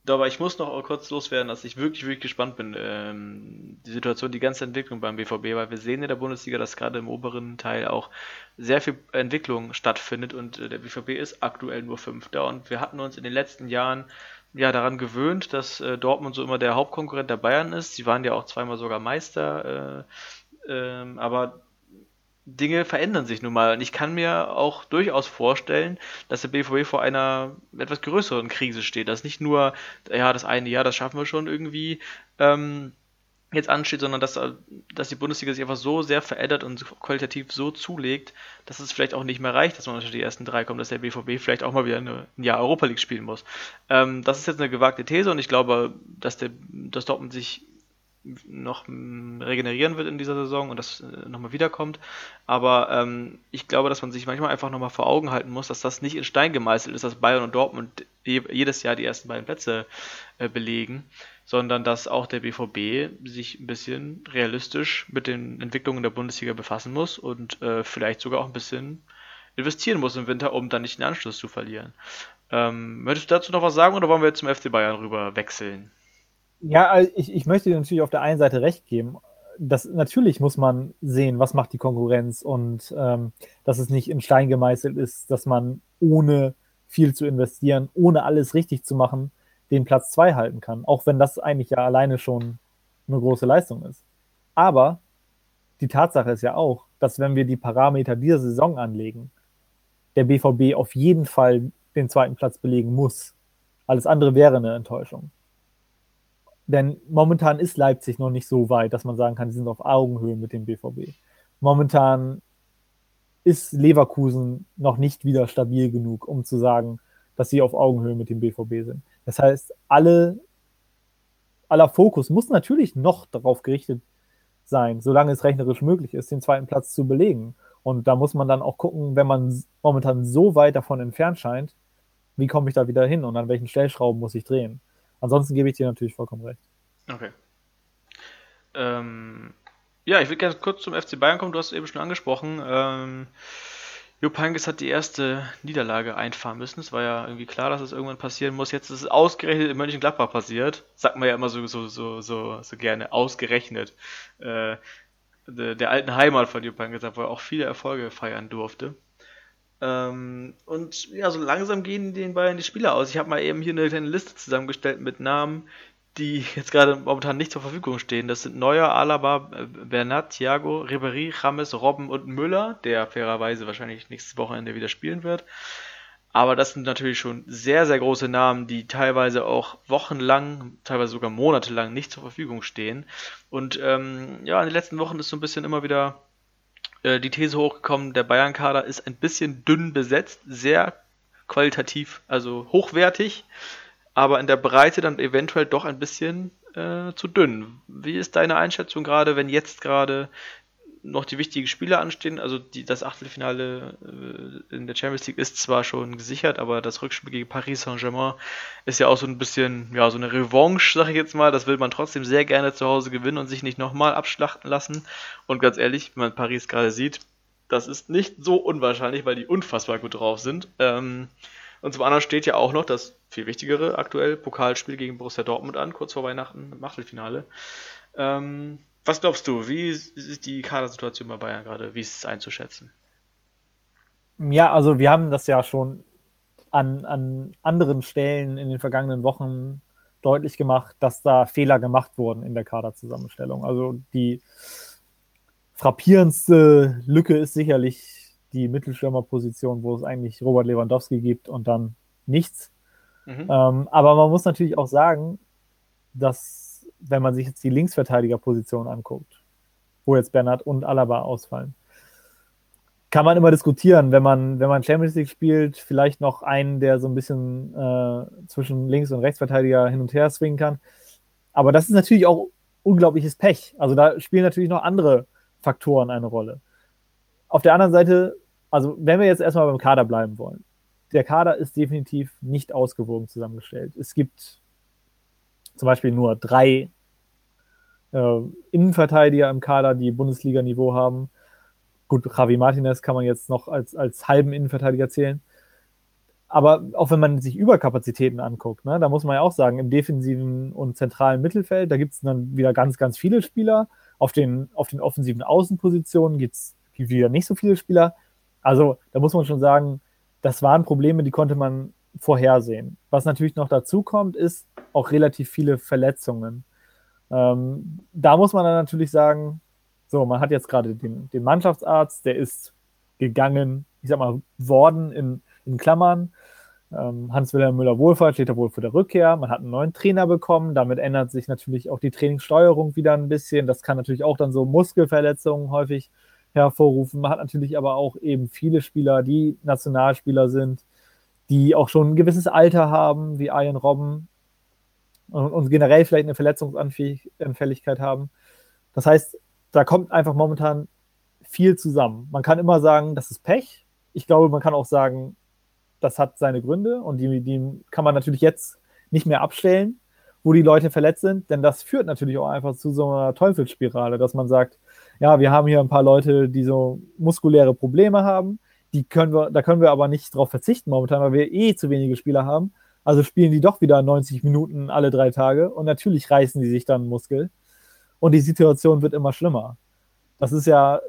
Aber ich muss noch kurz loswerden, dass ich wirklich, wirklich gespannt bin. Ähm, die Situation, die ganze Entwicklung beim BVB, weil wir sehen in der Bundesliga, dass gerade im oberen Teil auch sehr viel Entwicklung stattfindet und äh, der BVB ist aktuell nur Fünfter. Und wir hatten uns in den letzten Jahren ja daran gewöhnt, dass äh, Dortmund so immer der Hauptkonkurrent der Bayern ist. Sie waren ja auch zweimal sogar Meister. Äh, ähm, aber Dinge verändern sich nun mal. Und ich kann mir auch durchaus vorstellen, dass der BVB vor einer etwas größeren Krise steht. Dass nicht nur, ja, das eine Jahr, das schaffen wir schon irgendwie, ähm, jetzt ansteht, sondern dass, dass die Bundesliga sich einfach so sehr verändert und qualitativ so zulegt, dass es vielleicht auch nicht mehr reicht, dass man unter die ersten drei kommt, dass der BVB vielleicht auch mal wieder ein Jahr Europa League spielen muss. Ähm, das ist jetzt eine gewagte These und ich glaube, dass, der, dass Dortmund sich noch mm, regenerieren wird in dieser Saison und das äh, nochmal wiederkommt. Aber ähm, ich glaube, dass man sich manchmal einfach nochmal vor Augen halten muss, dass das nicht in Stein gemeißelt ist, dass Bayern und Dortmund jedes Jahr die ersten beiden Plätze äh, belegen, sondern dass auch der BVB sich ein bisschen realistisch mit den Entwicklungen der Bundesliga befassen muss und äh, vielleicht sogar auch ein bisschen investieren muss im Winter, um dann nicht den Anschluss zu verlieren. Ähm, möchtest du dazu noch was sagen oder wollen wir jetzt zum FC Bayern rüber wechseln? Ja, also ich, ich möchte dir natürlich auf der einen Seite recht geben. Das, natürlich muss man sehen, was macht die Konkurrenz und ähm, dass es nicht in Stein gemeißelt ist, dass man ohne viel zu investieren, ohne alles richtig zu machen, den Platz 2 halten kann. Auch wenn das eigentlich ja alleine schon eine große Leistung ist. Aber die Tatsache ist ja auch, dass wenn wir die Parameter dieser Saison anlegen, der BVB auf jeden Fall den zweiten Platz belegen muss. Alles andere wäre eine Enttäuschung. Denn momentan ist Leipzig noch nicht so weit, dass man sagen kann, sie sind auf Augenhöhe mit dem BVB. Momentan ist Leverkusen noch nicht wieder stabil genug, um zu sagen, dass sie auf Augenhöhe mit dem BVB sind. Das heißt, alle, aller Fokus muss natürlich noch darauf gerichtet sein, solange es rechnerisch möglich ist, den zweiten Platz zu belegen. Und da muss man dann auch gucken, wenn man momentan so weit davon entfernt scheint, wie komme ich da wieder hin und an welchen Stellschrauben muss ich drehen. Ansonsten gebe ich dir natürlich vollkommen recht. Okay. Ähm, ja, ich will gerne kurz zum FC Bayern kommen. Du hast es eben schon angesprochen. Ähm, Jupp Heynckes hat die erste Niederlage einfahren müssen. Es war ja irgendwie klar, dass es irgendwann passieren muss. Jetzt ist es ausgerechnet in Mönchengladbach passiert. Sagt man ja immer so, so, so, so, so gerne, ausgerechnet. Äh, der, der, alten Heimat von Jupp Heynckes, wo er auch viele Erfolge feiern durfte. Ähm, und ja, so langsam gehen den Bayern die Spieler aus. Ich habe mal eben hier eine kleine Liste zusammengestellt mit Namen, die jetzt gerade momentan nicht zur Verfügung stehen. Das sind Neuer, Alaba, Bernat, Thiago, Ribéry, James, Robben und Müller, der fairerweise wahrscheinlich nächstes Wochenende wieder spielen wird. Aber das sind natürlich schon sehr, sehr große Namen, die teilweise auch wochenlang, teilweise sogar monatelang nicht zur Verfügung stehen. Und ähm, ja, in den letzten Wochen ist so ein bisschen immer wieder äh, die These hochgekommen, der Bayern-Kader ist ein bisschen dünn besetzt, sehr qualitativ, also hochwertig, aber in der Breite dann eventuell doch ein bisschen äh, zu dünn. Wie ist deine Einschätzung gerade, wenn jetzt gerade noch die wichtigen Spiele anstehen. Also die, das Achtelfinale äh, in der Champions League ist zwar schon gesichert, aber das Rückspiel gegen Paris Saint-Germain ist ja auch so ein bisschen, ja, so eine Revanche, sag ich jetzt mal. Das will man trotzdem sehr gerne zu Hause gewinnen und sich nicht nochmal abschlachten lassen. Und ganz ehrlich, wenn man Paris gerade sieht, das ist nicht so unwahrscheinlich, weil die unfassbar gut drauf sind. Ähm, und zum anderen steht ja auch noch das viel wichtigere aktuell Pokalspiel gegen Borussia Dortmund an, kurz vor Weihnachten im Achtelfinale. Ähm, was glaubst du, wie ist die Kadersituation bei Bayern gerade? Wie ist es einzuschätzen? Ja, also wir haben das ja schon an, an anderen Stellen in den vergangenen Wochen deutlich gemacht, dass da Fehler gemacht wurden in der Kaderzusammenstellung. Also die frappierendste Lücke ist sicherlich die Mittelstürmerposition, wo es eigentlich Robert Lewandowski gibt und dann nichts. Mhm. Ähm, aber man muss natürlich auch sagen, dass wenn man sich jetzt die Linksverteidigerposition anguckt, wo jetzt Bernhard und Alaba ausfallen, kann man immer diskutieren, wenn man, wenn man Champions League spielt, vielleicht noch einen, der so ein bisschen äh, zwischen Links- und Rechtsverteidiger hin und her swingen kann. Aber das ist natürlich auch unglaubliches Pech. Also da spielen natürlich noch andere Faktoren eine Rolle. Auf der anderen Seite, also wenn wir jetzt erstmal beim Kader bleiben wollen, der Kader ist definitiv nicht ausgewogen zusammengestellt. Es gibt zum Beispiel nur drei äh, Innenverteidiger im Kader, die Bundesliga-Niveau haben. Gut, Javi Martinez kann man jetzt noch als, als halben Innenverteidiger zählen. Aber auch wenn man sich Überkapazitäten anguckt, ne, da muss man ja auch sagen, im defensiven und zentralen Mittelfeld, da gibt es dann wieder ganz, ganz viele Spieler. Auf den, auf den offensiven Außenpositionen gibt es wieder nicht so viele Spieler. Also da muss man schon sagen, das waren Probleme, die konnte man vorhersehen. Was natürlich noch dazu kommt, ist auch relativ viele Verletzungen. Ähm, da muss man dann natürlich sagen, so, man hat jetzt gerade den, den Mannschaftsarzt, der ist gegangen, ich sag mal, worden in, in Klammern. Ähm, Hans-Wilhelm Müller-Wohlfahrt steht da wohl vor der Rückkehr. Man hat einen neuen Trainer bekommen. Damit ändert sich natürlich auch die Trainingssteuerung wieder ein bisschen. Das kann natürlich auch dann so Muskelverletzungen häufig hervorrufen. Man hat natürlich aber auch eben viele Spieler, die Nationalspieler sind, die auch schon ein gewisses Alter haben, wie Ian Robben und, und generell vielleicht eine Verletzungsanfälligkeit haben. Das heißt, da kommt einfach momentan viel zusammen. Man kann immer sagen, das ist Pech. Ich glaube, man kann auch sagen, das hat seine Gründe und die, die kann man natürlich jetzt nicht mehr abstellen, wo die Leute verletzt sind, denn das führt natürlich auch einfach zu so einer Teufelsspirale, dass man sagt, ja, wir haben hier ein paar Leute, die so muskuläre Probleme haben, die können wir, da können wir aber nicht drauf verzichten momentan, weil wir eh zu wenige Spieler haben. Also spielen die doch wieder 90 Minuten alle drei Tage und natürlich reißen die sich dann Muskel und die Situation wird immer schlimmer. Das ist ja,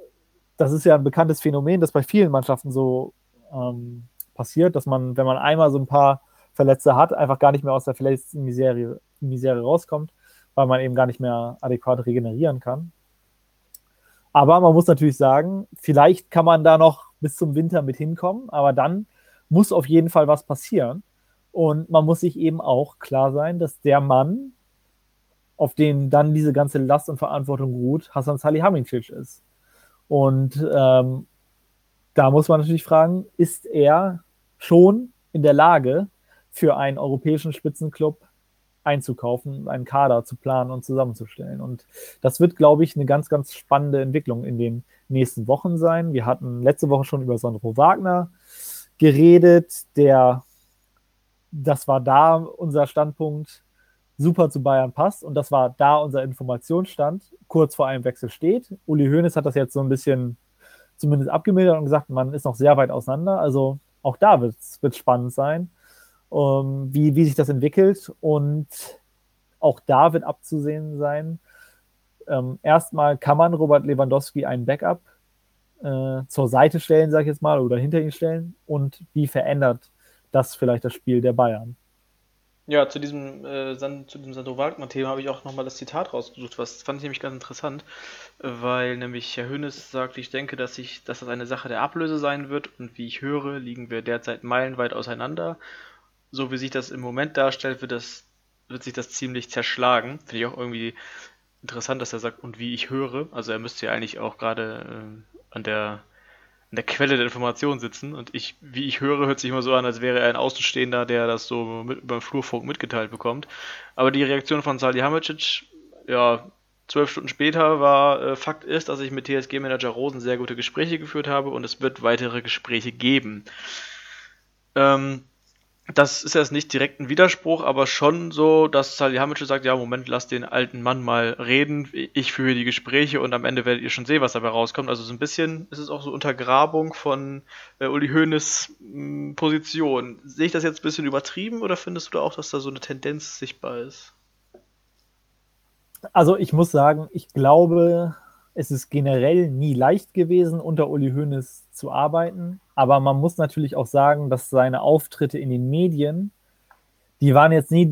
das ist ja ein bekanntes Phänomen, das bei vielen Mannschaften so ähm, passiert, dass man, wenn man einmal so ein paar Verletzte hat, einfach gar nicht mehr aus der verletzten Misere, Misere rauskommt, weil man eben gar nicht mehr adäquat regenerieren kann. Aber man muss natürlich sagen, vielleicht kann man da noch bis zum Winter mit hinkommen, aber dann muss auf jeden Fall was passieren. Und man muss sich eben auch klar sein, dass der Mann, auf den dann diese ganze Last und Verantwortung ruht, Hassan Salihamidzic ist. Und ähm, da muss man natürlich fragen, ist er schon in der Lage, für einen europäischen Spitzenclub einzukaufen, einen Kader zu planen und zusammenzustellen. Und das wird, glaube ich, eine ganz, ganz spannende Entwicklung in den nächsten Wochen sein. Wir hatten letzte Woche schon über Sandro Wagner geredet, der, das war da unser Standpunkt, super zu Bayern passt und das war da unser Informationsstand, kurz vor einem Wechsel steht. Uli Hoeneß hat das jetzt so ein bisschen zumindest abgemildert und gesagt, man ist noch sehr weit auseinander. Also auch da wird es spannend sein ähm, wie, wie sich das entwickelt. Und auch da wird abzusehen sein. Ähm, erstmal kann man Robert Lewandowski ein Backup äh, zur Seite stellen, sage ich jetzt mal, oder hinter ihn stellen. Und wie verändert das vielleicht das Spiel der Bayern? Ja, zu diesem, äh, diesem Sandro Wagner-Thema habe ich auch nochmal das Zitat rausgesucht, was fand ich nämlich ganz interessant, weil nämlich Herr Hönes sagt, ich denke, dass, ich, dass das eine Sache der Ablöse sein wird und wie ich höre, liegen wir derzeit meilenweit auseinander so wie sich das im Moment darstellt, wird, das, wird sich das ziemlich zerschlagen. Finde ich auch irgendwie interessant, dass er sagt, und wie ich höre. Also er müsste ja eigentlich auch gerade äh, an der an der Quelle der Information sitzen. Und ich, wie ich höre, hört sich immer so an, als wäre er ein Außenstehender, der das so mit, beim Flurfunk mitgeteilt bekommt. Aber die Reaktion von Salihamidzic, ja, zwölf Stunden später war, äh, Fakt ist, dass ich mit TSG-Manager Rosen sehr gute Gespräche geführt habe und es wird weitere Gespräche geben. Ähm, das ist jetzt nicht direkt ein Widerspruch, aber schon so, dass Salihamidzic sagt, ja, Moment, lass den alten Mann mal reden, ich führe die Gespräche und am Ende werdet ihr schon sehen, was dabei rauskommt. Also so ein bisschen ist es auch so Untergrabung von äh, Uli Hoeneß hm, Position. Sehe ich das jetzt ein bisschen übertrieben oder findest du da auch, dass da so eine Tendenz sichtbar ist? Also ich muss sagen, ich glaube, es ist generell nie leicht gewesen, unter Uli Hoeneß zu arbeiten. Aber man muss natürlich auch sagen, dass seine Auftritte in den Medien, die waren jetzt nie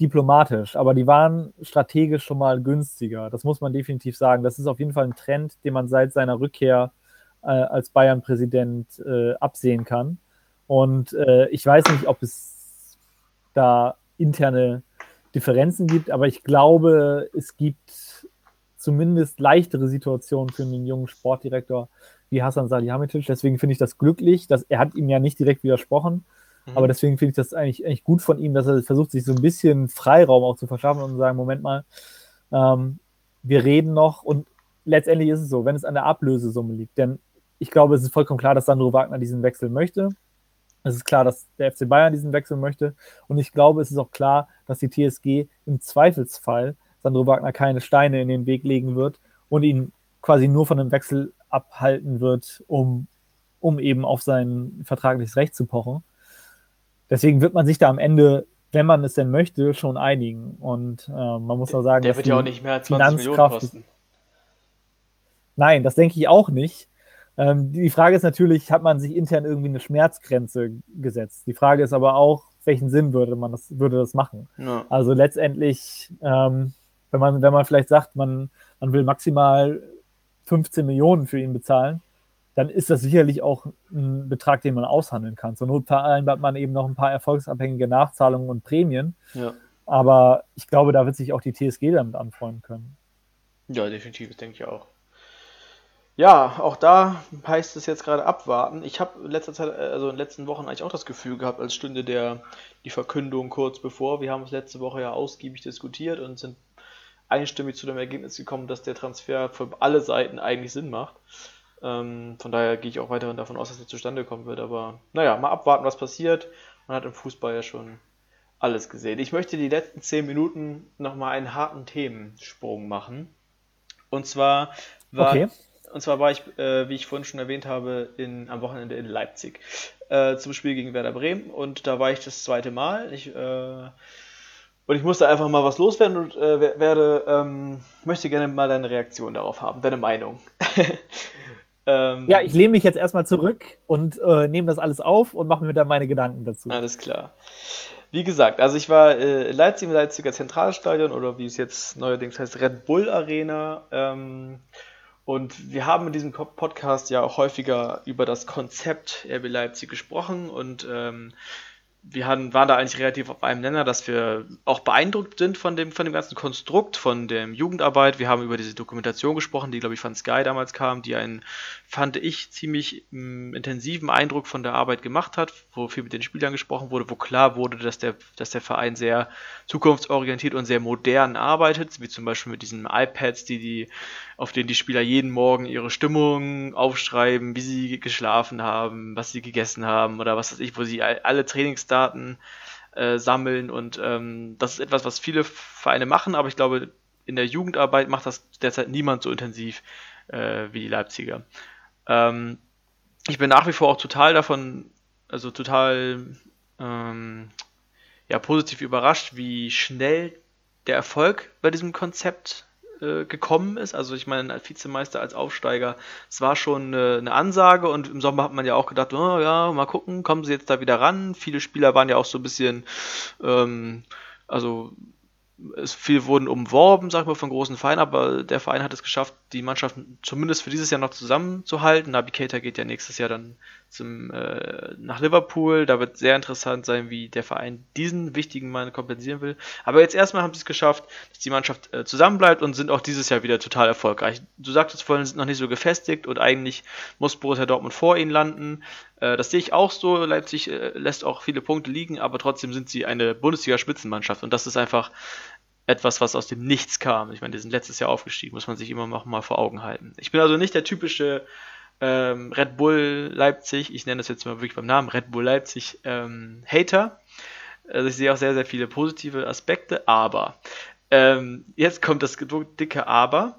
diplomatisch, aber die waren strategisch schon mal günstiger. Das muss man definitiv sagen. Das ist auf jeden Fall ein Trend, den man seit seiner Rückkehr äh, als Bayern-Präsident äh, absehen kann. Und äh, ich weiß nicht, ob es da interne Differenzen gibt, aber ich glaube, es gibt zumindest leichtere Situation für einen jungen Sportdirektor wie Hassan Salihamidzic. Deswegen finde ich das glücklich, dass er hat ihm ja nicht direkt widersprochen. Mhm. Aber deswegen finde ich das eigentlich, eigentlich gut von ihm, dass er versucht, sich so ein bisschen Freiraum auch zu verschaffen und zu sagen, Moment mal, ähm, wir reden noch und letztendlich ist es so, wenn es an der Ablösesumme liegt, denn ich glaube, es ist vollkommen klar, dass Sandro Wagner diesen Wechsel möchte. Es ist klar, dass der FC Bayern diesen Wechsel möchte. Und ich glaube, es ist auch klar, dass die TSG im Zweifelsfall Sandro Wagner keine Steine in den Weg legen wird und ihn quasi nur von einem Wechsel abhalten wird, um, um eben auf sein vertragliches Recht zu pochen. Deswegen wird man sich da am Ende, wenn man es denn möchte, schon einigen. Und äh, man muss auch sagen, der wird ja auch nicht mehr als 20 Millionen kosten. Nein, das denke ich auch nicht. Ähm, die Frage ist natürlich, hat man sich intern irgendwie eine Schmerzgrenze gesetzt? Die Frage ist aber auch, welchen Sinn würde man das, würde das machen? Ja. Also letztendlich, ähm, wenn man, wenn man vielleicht sagt, man, man will maximal 15 Millionen für ihn bezahlen, dann ist das sicherlich auch ein Betrag, den man aushandeln kann. Zur Not vereinbart man eben noch ein paar erfolgsabhängige Nachzahlungen und Prämien. Ja. Aber ich glaube, da wird sich auch die TSG damit anfreunden können. Ja, definitiv, das denke ich auch. Ja, auch da heißt es jetzt gerade abwarten. Ich habe in letzter Zeit, also in den letzten Wochen eigentlich auch das Gefühl gehabt, als stünde der die Verkündung kurz bevor. Wir haben es letzte Woche ja ausgiebig diskutiert und sind einstimmig zu dem Ergebnis gekommen, dass der Transfer für alle Seiten eigentlich Sinn macht. Ähm, von daher gehe ich auch weiterhin davon aus, dass er zustande kommen wird. Aber naja, mal abwarten, was passiert. Man hat im Fußball ja schon alles gesehen. Ich möchte die letzten zehn Minuten nochmal einen harten Themensprung machen. Und zwar war, okay. und zwar war ich, äh, wie ich vorhin schon erwähnt habe, in, am Wochenende in Leipzig äh, zum Spiel gegen Werder Bremen. Und da war ich das zweite Mal. Ich äh, und ich musste einfach mal was loswerden und äh, werde, ähm, möchte gerne mal deine Reaktion darauf haben, deine Meinung. ähm, ja, ich lehne mich jetzt erstmal zurück und äh, nehme das alles auf und mache mir dann meine Gedanken dazu. Alles klar. Wie gesagt, also ich war äh, in Leipzig im Leipziger Zentralstadion oder wie es jetzt neuerdings heißt, Red Bull Arena. Ähm, und wir haben in diesem Podcast ja auch häufiger über das Konzept RB Leipzig gesprochen und ähm, wir hatten, waren da eigentlich relativ auf einem Nenner, dass wir auch beeindruckt sind von dem, von dem ganzen Konstrukt, von der Jugendarbeit. Wir haben über diese Dokumentation gesprochen, die, glaube ich, von Sky damals kam, die einen, fand ich, ziemlich m, mm, intensiven Eindruck von der Arbeit gemacht hat, wo viel mit den Spielern gesprochen wurde, wo klar wurde, dass der, dass der Verein sehr zukunftsorientiert und sehr modern arbeitet, wie zum Beispiel mit diesen iPads, die die auf denen die Spieler jeden Morgen ihre Stimmung aufschreiben, wie sie geschlafen haben, was sie gegessen haben oder was weiß ich, wo sie alle Trainingsdaten äh, sammeln. Und ähm, das ist etwas, was viele Vereine machen, aber ich glaube, in der Jugendarbeit macht das derzeit niemand so intensiv äh, wie die Leipziger. Ähm, ich bin nach wie vor auch total davon, also total ähm, ja, positiv überrascht, wie schnell der Erfolg bei diesem Konzept äh, gekommen ist. Also ich meine, als Vizemeister, als Aufsteiger, es war schon äh, eine Ansage und im Sommer hat man ja auch gedacht, oh, ja, mal gucken, kommen sie jetzt da wieder ran. Viele Spieler waren ja auch so ein bisschen, ähm, also es viel wurden umworben, sag ich mal, von großen Vereinen, aber der Verein hat es geschafft, die Mannschaft zumindest für dieses Jahr noch zusammenzuhalten. Nabi Keita geht ja nächstes Jahr dann zum, äh, nach Liverpool. Da wird sehr interessant sein, wie der Verein diesen wichtigen Mann kompensieren will. Aber jetzt erstmal haben sie es geschafft, dass die Mannschaft äh, zusammenbleibt und sind auch dieses Jahr wieder total erfolgreich. Du sagtest vorhin, sind noch nicht so gefestigt und eigentlich muss Borussia Dortmund vor ihnen landen. Äh, das sehe ich auch so. Leipzig äh, lässt auch viele Punkte liegen, aber trotzdem sind sie eine Bundesliga-Spitzenmannschaft und das ist einfach etwas, was aus dem Nichts kam. Ich meine, die sind letztes Jahr aufgestiegen, muss man sich immer noch mal vor Augen halten. Ich bin also nicht der typische ähm, Red Bull Leipzig, ich nenne das jetzt mal wirklich beim Namen, Red Bull Leipzig ähm, Hater. Also ich sehe auch sehr, sehr viele positive Aspekte, aber ähm, jetzt kommt das dicke Aber.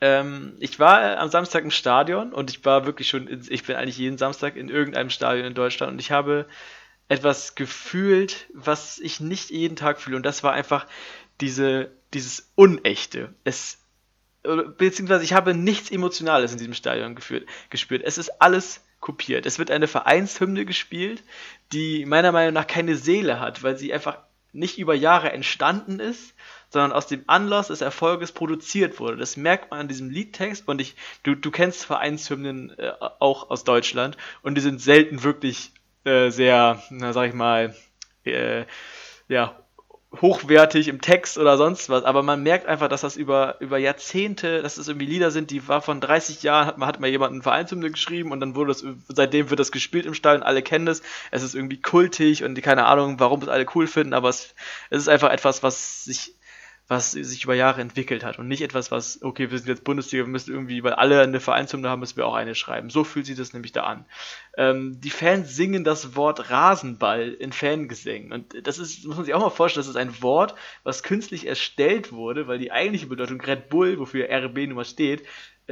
Ähm, ich war am Samstag im Stadion und ich war wirklich schon, in, ich bin eigentlich jeden Samstag in irgendeinem Stadion in Deutschland und ich habe etwas gefühlt, was ich nicht jeden Tag fühle und das war einfach diese, dieses Unechte. Es, beziehungsweise ich habe nichts Emotionales in diesem Stadion geführt, gespürt. Es ist alles kopiert. Es wird eine Vereinshymne gespielt, die meiner Meinung nach keine Seele hat, weil sie einfach nicht über Jahre entstanden ist, sondern aus dem Anlass des Erfolges produziert wurde. Das merkt man an diesem Liedtext und ich, du, du kennst Vereinshymnen äh, auch aus Deutschland und die sind selten wirklich äh, sehr, na sag ich mal, äh, ja, hochwertig im Text oder sonst was, aber man merkt einfach, dass das über, über Jahrzehnte, dass das irgendwie Lieder sind, die war von 30 Jahren, hat man hat mal jemand einen Vereinshymne geschrieben und dann wurde das, seitdem wird das gespielt im Stall und alle kennen das. Es ist irgendwie kultig und keine Ahnung, warum es alle cool finden, aber es, es ist einfach etwas, was sich was sich über Jahre entwickelt hat und nicht etwas, was, okay, wir sind jetzt Bundesliga, wir müssen irgendwie, weil alle eine Vereinshymne haben, müssen wir auch eine schreiben. So fühlt sich das nämlich da an. Ähm, die Fans singen das Wort Rasenball in Fangesängen und das ist, muss man sich auch mal vorstellen, das ist ein Wort, was künstlich erstellt wurde, weil die eigentliche Bedeutung Red Bull, wofür RB nun mal steht,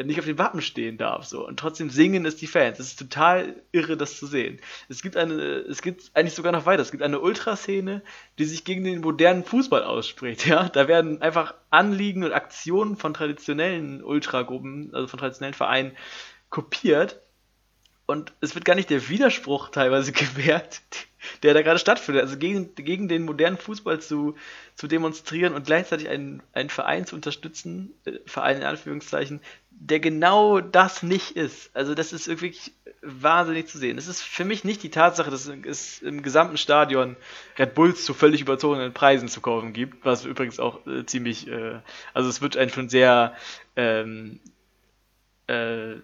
nicht auf dem Wappen stehen darf. So. Und trotzdem singen es die Fans. Es ist total irre, das zu sehen. Es gibt eine, es gibt eigentlich sogar noch weiter. Es gibt eine Ultraszene, die sich gegen den modernen Fußball ausspricht. Ja? Da werden einfach Anliegen und Aktionen von traditionellen Ultragruppen, also von traditionellen Vereinen, kopiert. Und es wird gar nicht der Widerspruch teilweise gewährt, der da gerade stattfindet. Also gegen, gegen den modernen Fußball zu, zu demonstrieren und gleichzeitig einen, einen Verein zu unterstützen, äh, Verein in Anführungszeichen, der genau das nicht ist. Also das ist wirklich wahnsinnig zu sehen. Es ist für mich nicht die Tatsache, dass es im gesamten Stadion Red Bulls zu völlig überzogenen Preisen zu kaufen gibt, was übrigens auch äh, ziemlich, äh, also es wird einem schon sehr, ähm, äh,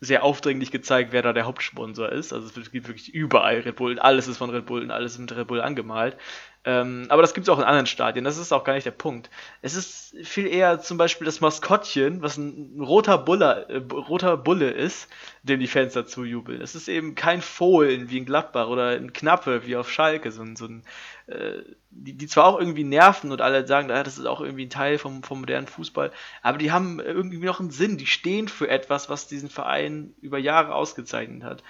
sehr aufdringlich gezeigt, wer da der Hauptsponsor ist. Also es gibt wirklich überall Red Bull, alles ist von Red Bull und alles ist mit Red Bull angemalt. Ähm, aber das gibt es auch in anderen Stadien, das ist auch gar nicht der Punkt. Es ist viel eher zum Beispiel das Maskottchen, was ein roter, Bulle, äh, roter Bulle ist, dem die Fans dazu jubeln. Es ist eben kein Fohlen wie in Gladbach oder ein Knappe wie auf Schalke, so ein, so ein äh, die, die zwar auch irgendwie nerven und alle sagen, das ist auch irgendwie ein Teil vom, vom modernen Fußball, aber die haben irgendwie noch einen Sinn, die stehen für etwas, was diesen Verein über Jahre ausgezeichnet hat.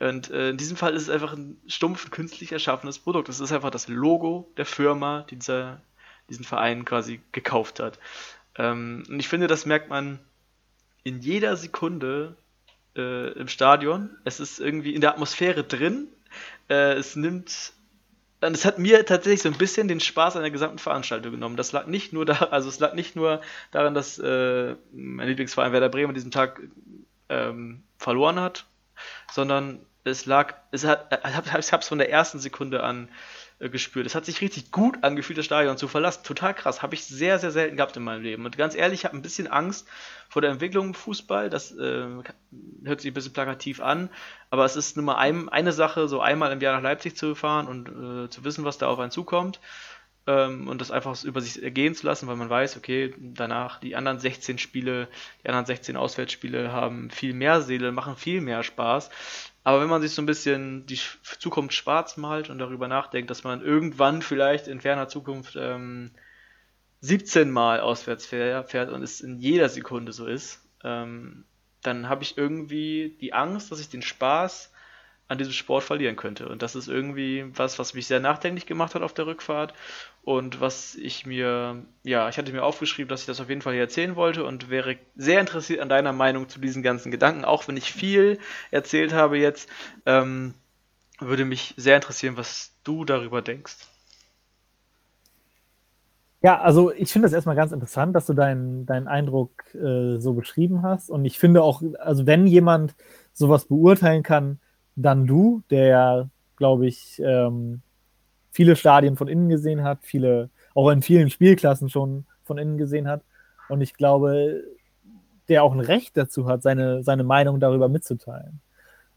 Und äh, in diesem Fall ist es einfach ein stumpf künstlich erschaffenes Produkt. Es ist einfach das Logo der Firma, die dieser, diesen Verein quasi gekauft hat. Ähm, und ich finde, das merkt man in jeder Sekunde äh, im Stadion. Es ist irgendwie in der Atmosphäre drin. Äh, es nimmt und es hat mir tatsächlich so ein bisschen den Spaß an der gesamten Veranstaltung genommen. Das lag nicht nur da, also es lag nicht nur daran, dass äh, mein Lieblingsverein Werder Bremen an diesem Tag ähm, verloren hat, sondern es lag, es hat, ich habe es von der ersten Sekunde an äh, gespürt. Es hat sich richtig gut angefühlt, das Stadion zu verlassen. Total krass. Habe ich sehr, sehr selten gehabt in meinem Leben. Und ganz ehrlich, ich habe ein bisschen Angst vor der Entwicklung im Fußball. Das äh, hört sich ein bisschen plakativ an. Aber es ist nur mal ein, eine Sache, so einmal im Jahr nach Leipzig zu fahren und äh, zu wissen, was da auf einen zukommt ähm, und das einfach über sich ergehen zu lassen, weil man weiß, okay, danach die anderen 16 Spiele, die anderen 16 Auswärtsspiele haben viel mehr Seele, machen viel mehr Spaß. Aber wenn man sich so ein bisschen die Zukunft schwarz malt und darüber nachdenkt, dass man irgendwann vielleicht in ferner Zukunft ähm, 17 Mal auswärts fährt und es in jeder Sekunde so ist, ähm, dann habe ich irgendwie die Angst, dass ich den Spaß an diesem Sport verlieren könnte. Und das ist irgendwie was, was mich sehr nachdenklich gemacht hat auf der Rückfahrt und was ich mir, ja, ich hatte mir aufgeschrieben, dass ich das auf jeden Fall hier erzählen wollte und wäre sehr interessiert an deiner Meinung zu diesen ganzen Gedanken, auch wenn ich viel erzählt habe jetzt, ähm, würde mich sehr interessieren, was du darüber denkst. Ja, also ich finde das erstmal ganz interessant, dass du deinen, deinen Eindruck äh, so beschrieben hast. Und ich finde auch, also wenn jemand sowas beurteilen kann, dann du, der ja, glaube ich, ähm, viele Stadien von innen gesehen hat, viele, auch in vielen Spielklassen schon von innen gesehen hat. Und ich glaube, der auch ein Recht dazu hat, seine, seine Meinung darüber mitzuteilen.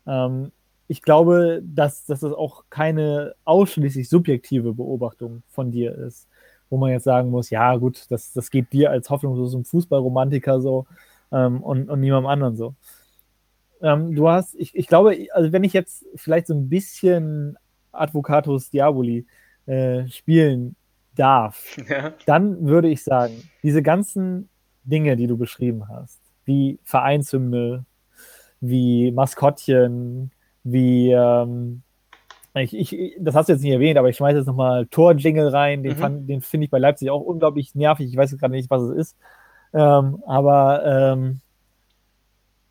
Ähm, ich glaube, dass, dass das auch keine ausschließlich subjektive Beobachtung von dir ist, wo man jetzt sagen muss, ja gut, das, das geht dir als hoffnungslosen Fußballromantiker so ähm, und, und niemandem anderen so. Ähm, du hast, ich, ich glaube, also wenn ich jetzt vielleicht so ein bisschen Advocatus Diaboli äh, spielen darf, ja. dann würde ich sagen, diese ganzen Dinge, die du beschrieben hast, wie Vereinshymne, wie Maskottchen, wie ähm, ich, ich, das hast du jetzt nicht erwähnt, aber ich schmeiße jetzt nochmal Tor-Jingle rein. Den, mhm. den finde ich bei Leipzig auch unglaublich nervig. Ich weiß jetzt gerade nicht, was es ist. Ähm, aber ähm,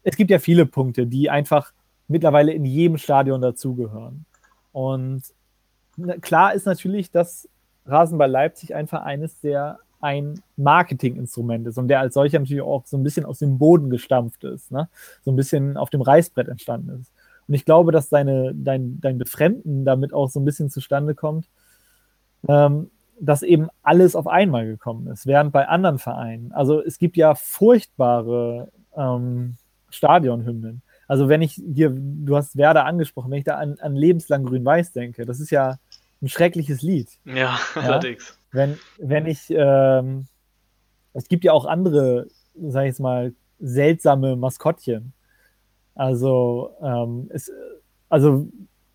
es gibt ja viele Punkte, die einfach mittlerweile in jedem Stadion dazugehören. Und klar ist natürlich, dass Rasenball Leipzig ein Verein ist, der ein Marketinginstrument ist und der als solcher natürlich auch so ein bisschen aus dem Boden gestampft ist, ne? so ein bisschen auf dem Reißbrett entstanden ist. Und ich glaube, dass deine, dein, dein Befremden damit auch so ein bisschen zustande kommt, ähm, dass eben alles auf einmal gekommen ist, während bei anderen Vereinen, also es gibt ja furchtbare ähm, Stadionhymnen. Also wenn ich hier, du hast Werder angesprochen, wenn ich da an, an lebenslang Grün-Weiß denke, das ist ja ein schreckliches Lied. Ja, ja? allerdings. wenn, wenn ich, ähm, es gibt ja auch andere, sag ich jetzt mal, seltsame Maskottchen. Also, ähm, es, also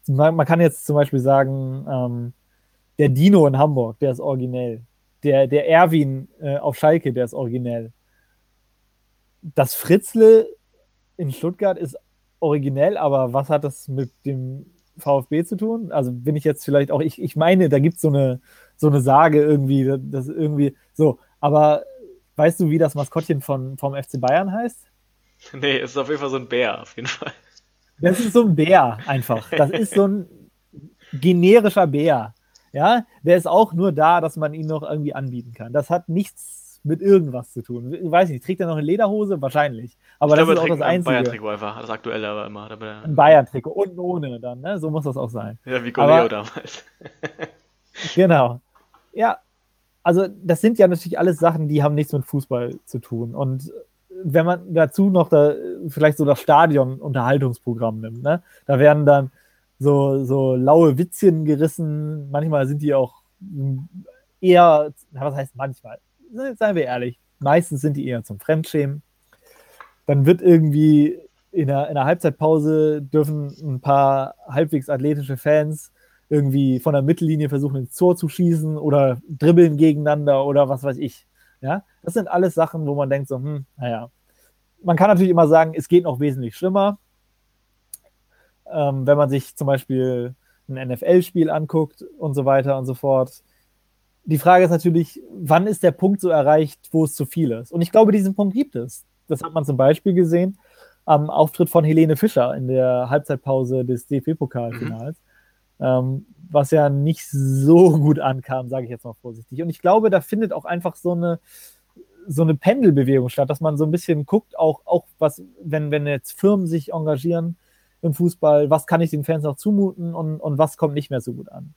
man, man, kann jetzt zum Beispiel sagen, ähm, der Dino in Hamburg, der ist originell. Der, der Erwin äh, auf Schalke, der ist originell. Das Fritzle in Stuttgart ist originell, aber was hat das mit dem VfB zu tun? Also bin ich jetzt vielleicht auch, ich, ich meine, da gibt es so eine, so eine Sage irgendwie, das irgendwie so, aber weißt du, wie das Maskottchen von, vom FC Bayern heißt? Nee, es ist auf jeden Fall so ein Bär, auf jeden Fall. Das ist so ein Bär einfach. Das ist so ein generischer Bär. Ja, der ist auch nur da, dass man ihn noch irgendwie anbieten kann. Das hat nichts mit irgendwas zu tun. Ich weiß nicht, trägt er noch eine Lederhose? Wahrscheinlich. Aber ich das glaube, ist auch das Einzige. Ein Bayern-Trikot einfach, das aktuelle aber immer. Ein Bayern-Trikot, unten ohne dann, ne? So muss das auch sein. Ja, wie Goleo damals. genau. Ja, also das sind ja natürlich alles Sachen, die haben nichts mit Fußball zu tun. Und wenn man dazu noch da vielleicht so das Stadion-Unterhaltungsprogramm nimmt, ne? Da werden dann so, so laue Witzchen gerissen. Manchmal sind die auch eher, was heißt manchmal? Seien wir ehrlich, meistens sind die eher zum Fremdschämen. Dann wird irgendwie in der, in der Halbzeitpause dürfen ein paar halbwegs athletische Fans irgendwie von der Mittellinie versuchen, ins Tor zu schießen oder dribbeln gegeneinander oder was weiß ich. Ja, das sind alles Sachen, wo man denkt so, hm, naja. Man kann natürlich immer sagen, es geht noch wesentlich schlimmer. Ähm, wenn man sich zum Beispiel ein NFL-Spiel anguckt und so weiter und so fort. Die Frage ist natürlich, wann ist der Punkt so erreicht, wo es zu viel ist? Und ich glaube, diesen Punkt gibt es. Das hat man zum Beispiel gesehen am Auftritt von Helene Fischer in der Halbzeitpause des DFB-Pokalfinals. Mhm ähm, was ja nicht so gut ankam, sage ich jetzt mal vorsichtig. Und ich glaube, da findet auch einfach so eine, so eine Pendelbewegung statt, dass man so ein bisschen guckt, auch, auch was, wenn, wenn jetzt Firmen sich engagieren im Fußball, was kann ich den Fans noch zumuten und, und was kommt nicht mehr so gut an.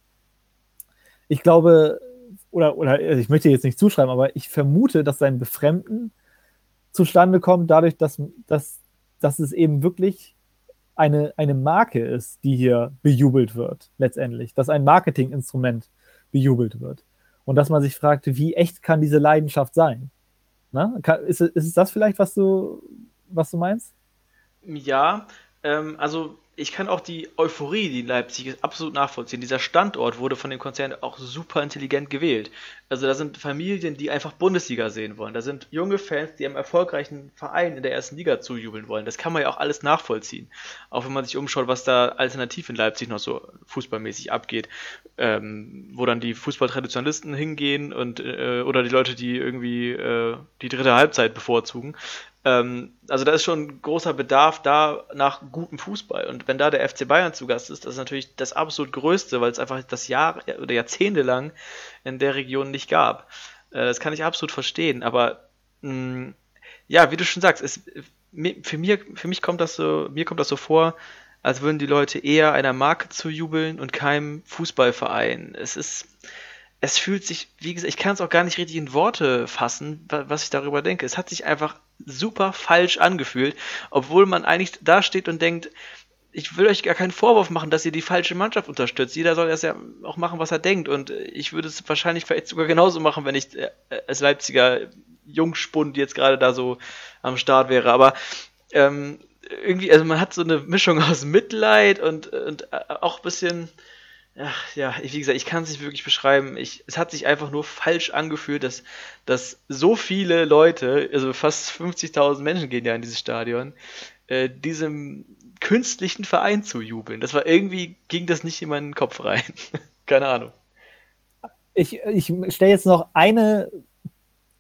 Ich glaube, oder, oder also ich möchte jetzt nicht zuschreiben, aber ich vermute, dass sein Befremden zustande kommt, dadurch, dass, dass, dass es eben wirklich eine, eine Marke ist, die hier bejubelt wird, letztendlich, dass ein Marketinginstrument bejubelt wird. Und dass man sich fragt, wie echt kann diese Leidenschaft sein? Na? Ist, ist es das vielleicht, was du, was du meinst? Ja, ähm, also ich kann auch die Euphorie, die in Leipzig ist, absolut nachvollziehen. Dieser Standort wurde von dem Konzern auch super intelligent gewählt. Also da sind Familien, die einfach Bundesliga sehen wollen. Da sind junge Fans, die einem erfolgreichen Verein in der ersten Liga zujubeln wollen. Das kann man ja auch alles nachvollziehen. Auch wenn man sich umschaut, was da alternativ in Leipzig noch so fußballmäßig abgeht. Ähm, wo dann die Fußballtraditionalisten hingehen und äh, oder die Leute, die irgendwie äh, die dritte Halbzeit bevorzugen. Ähm, also da ist schon großer Bedarf da nach gutem Fußball. Und wenn da der FC Bayern zu Gast ist, das ist natürlich das absolut Größte, weil es einfach das Jahr oder Jahrzehnte lang in der Region nicht gab. Äh, das kann ich absolut verstehen. Aber mh, mm, ja, wie du schon sagst, es, für, mir, für mich kommt das so, mir kommt das so vor, als würden die Leute eher einer Marke zujubeln und keinem Fußballverein. Es ist es fühlt sich, wie gesagt, ich kann es auch gar nicht richtig in Worte fassen, was ich darüber denke. Es hat sich einfach super falsch angefühlt, obwohl man eigentlich da steht und denkt, ich will euch gar keinen Vorwurf machen, dass ihr die falsche Mannschaft unterstützt. Jeder soll das ja auch machen, was er denkt. Und ich würde es wahrscheinlich vielleicht sogar genauso machen, wenn ich äh, als Leipziger Jungspund jetzt gerade da so am Start wäre. Aber ähm, irgendwie, also man hat so eine Mischung aus Mitleid und, und äh, auch ein bisschen Ach, ja, wie gesagt, ich kann es nicht wirklich beschreiben. Ich, es hat sich einfach nur falsch angefühlt, dass, dass so viele Leute, also fast 50.000 Menschen gehen ja in dieses Stadion, äh, diesem künstlichen Verein zu jubeln. Das war irgendwie, ging das nicht in meinen Kopf rein. Keine Ahnung. Ich, ich stelle jetzt noch eine,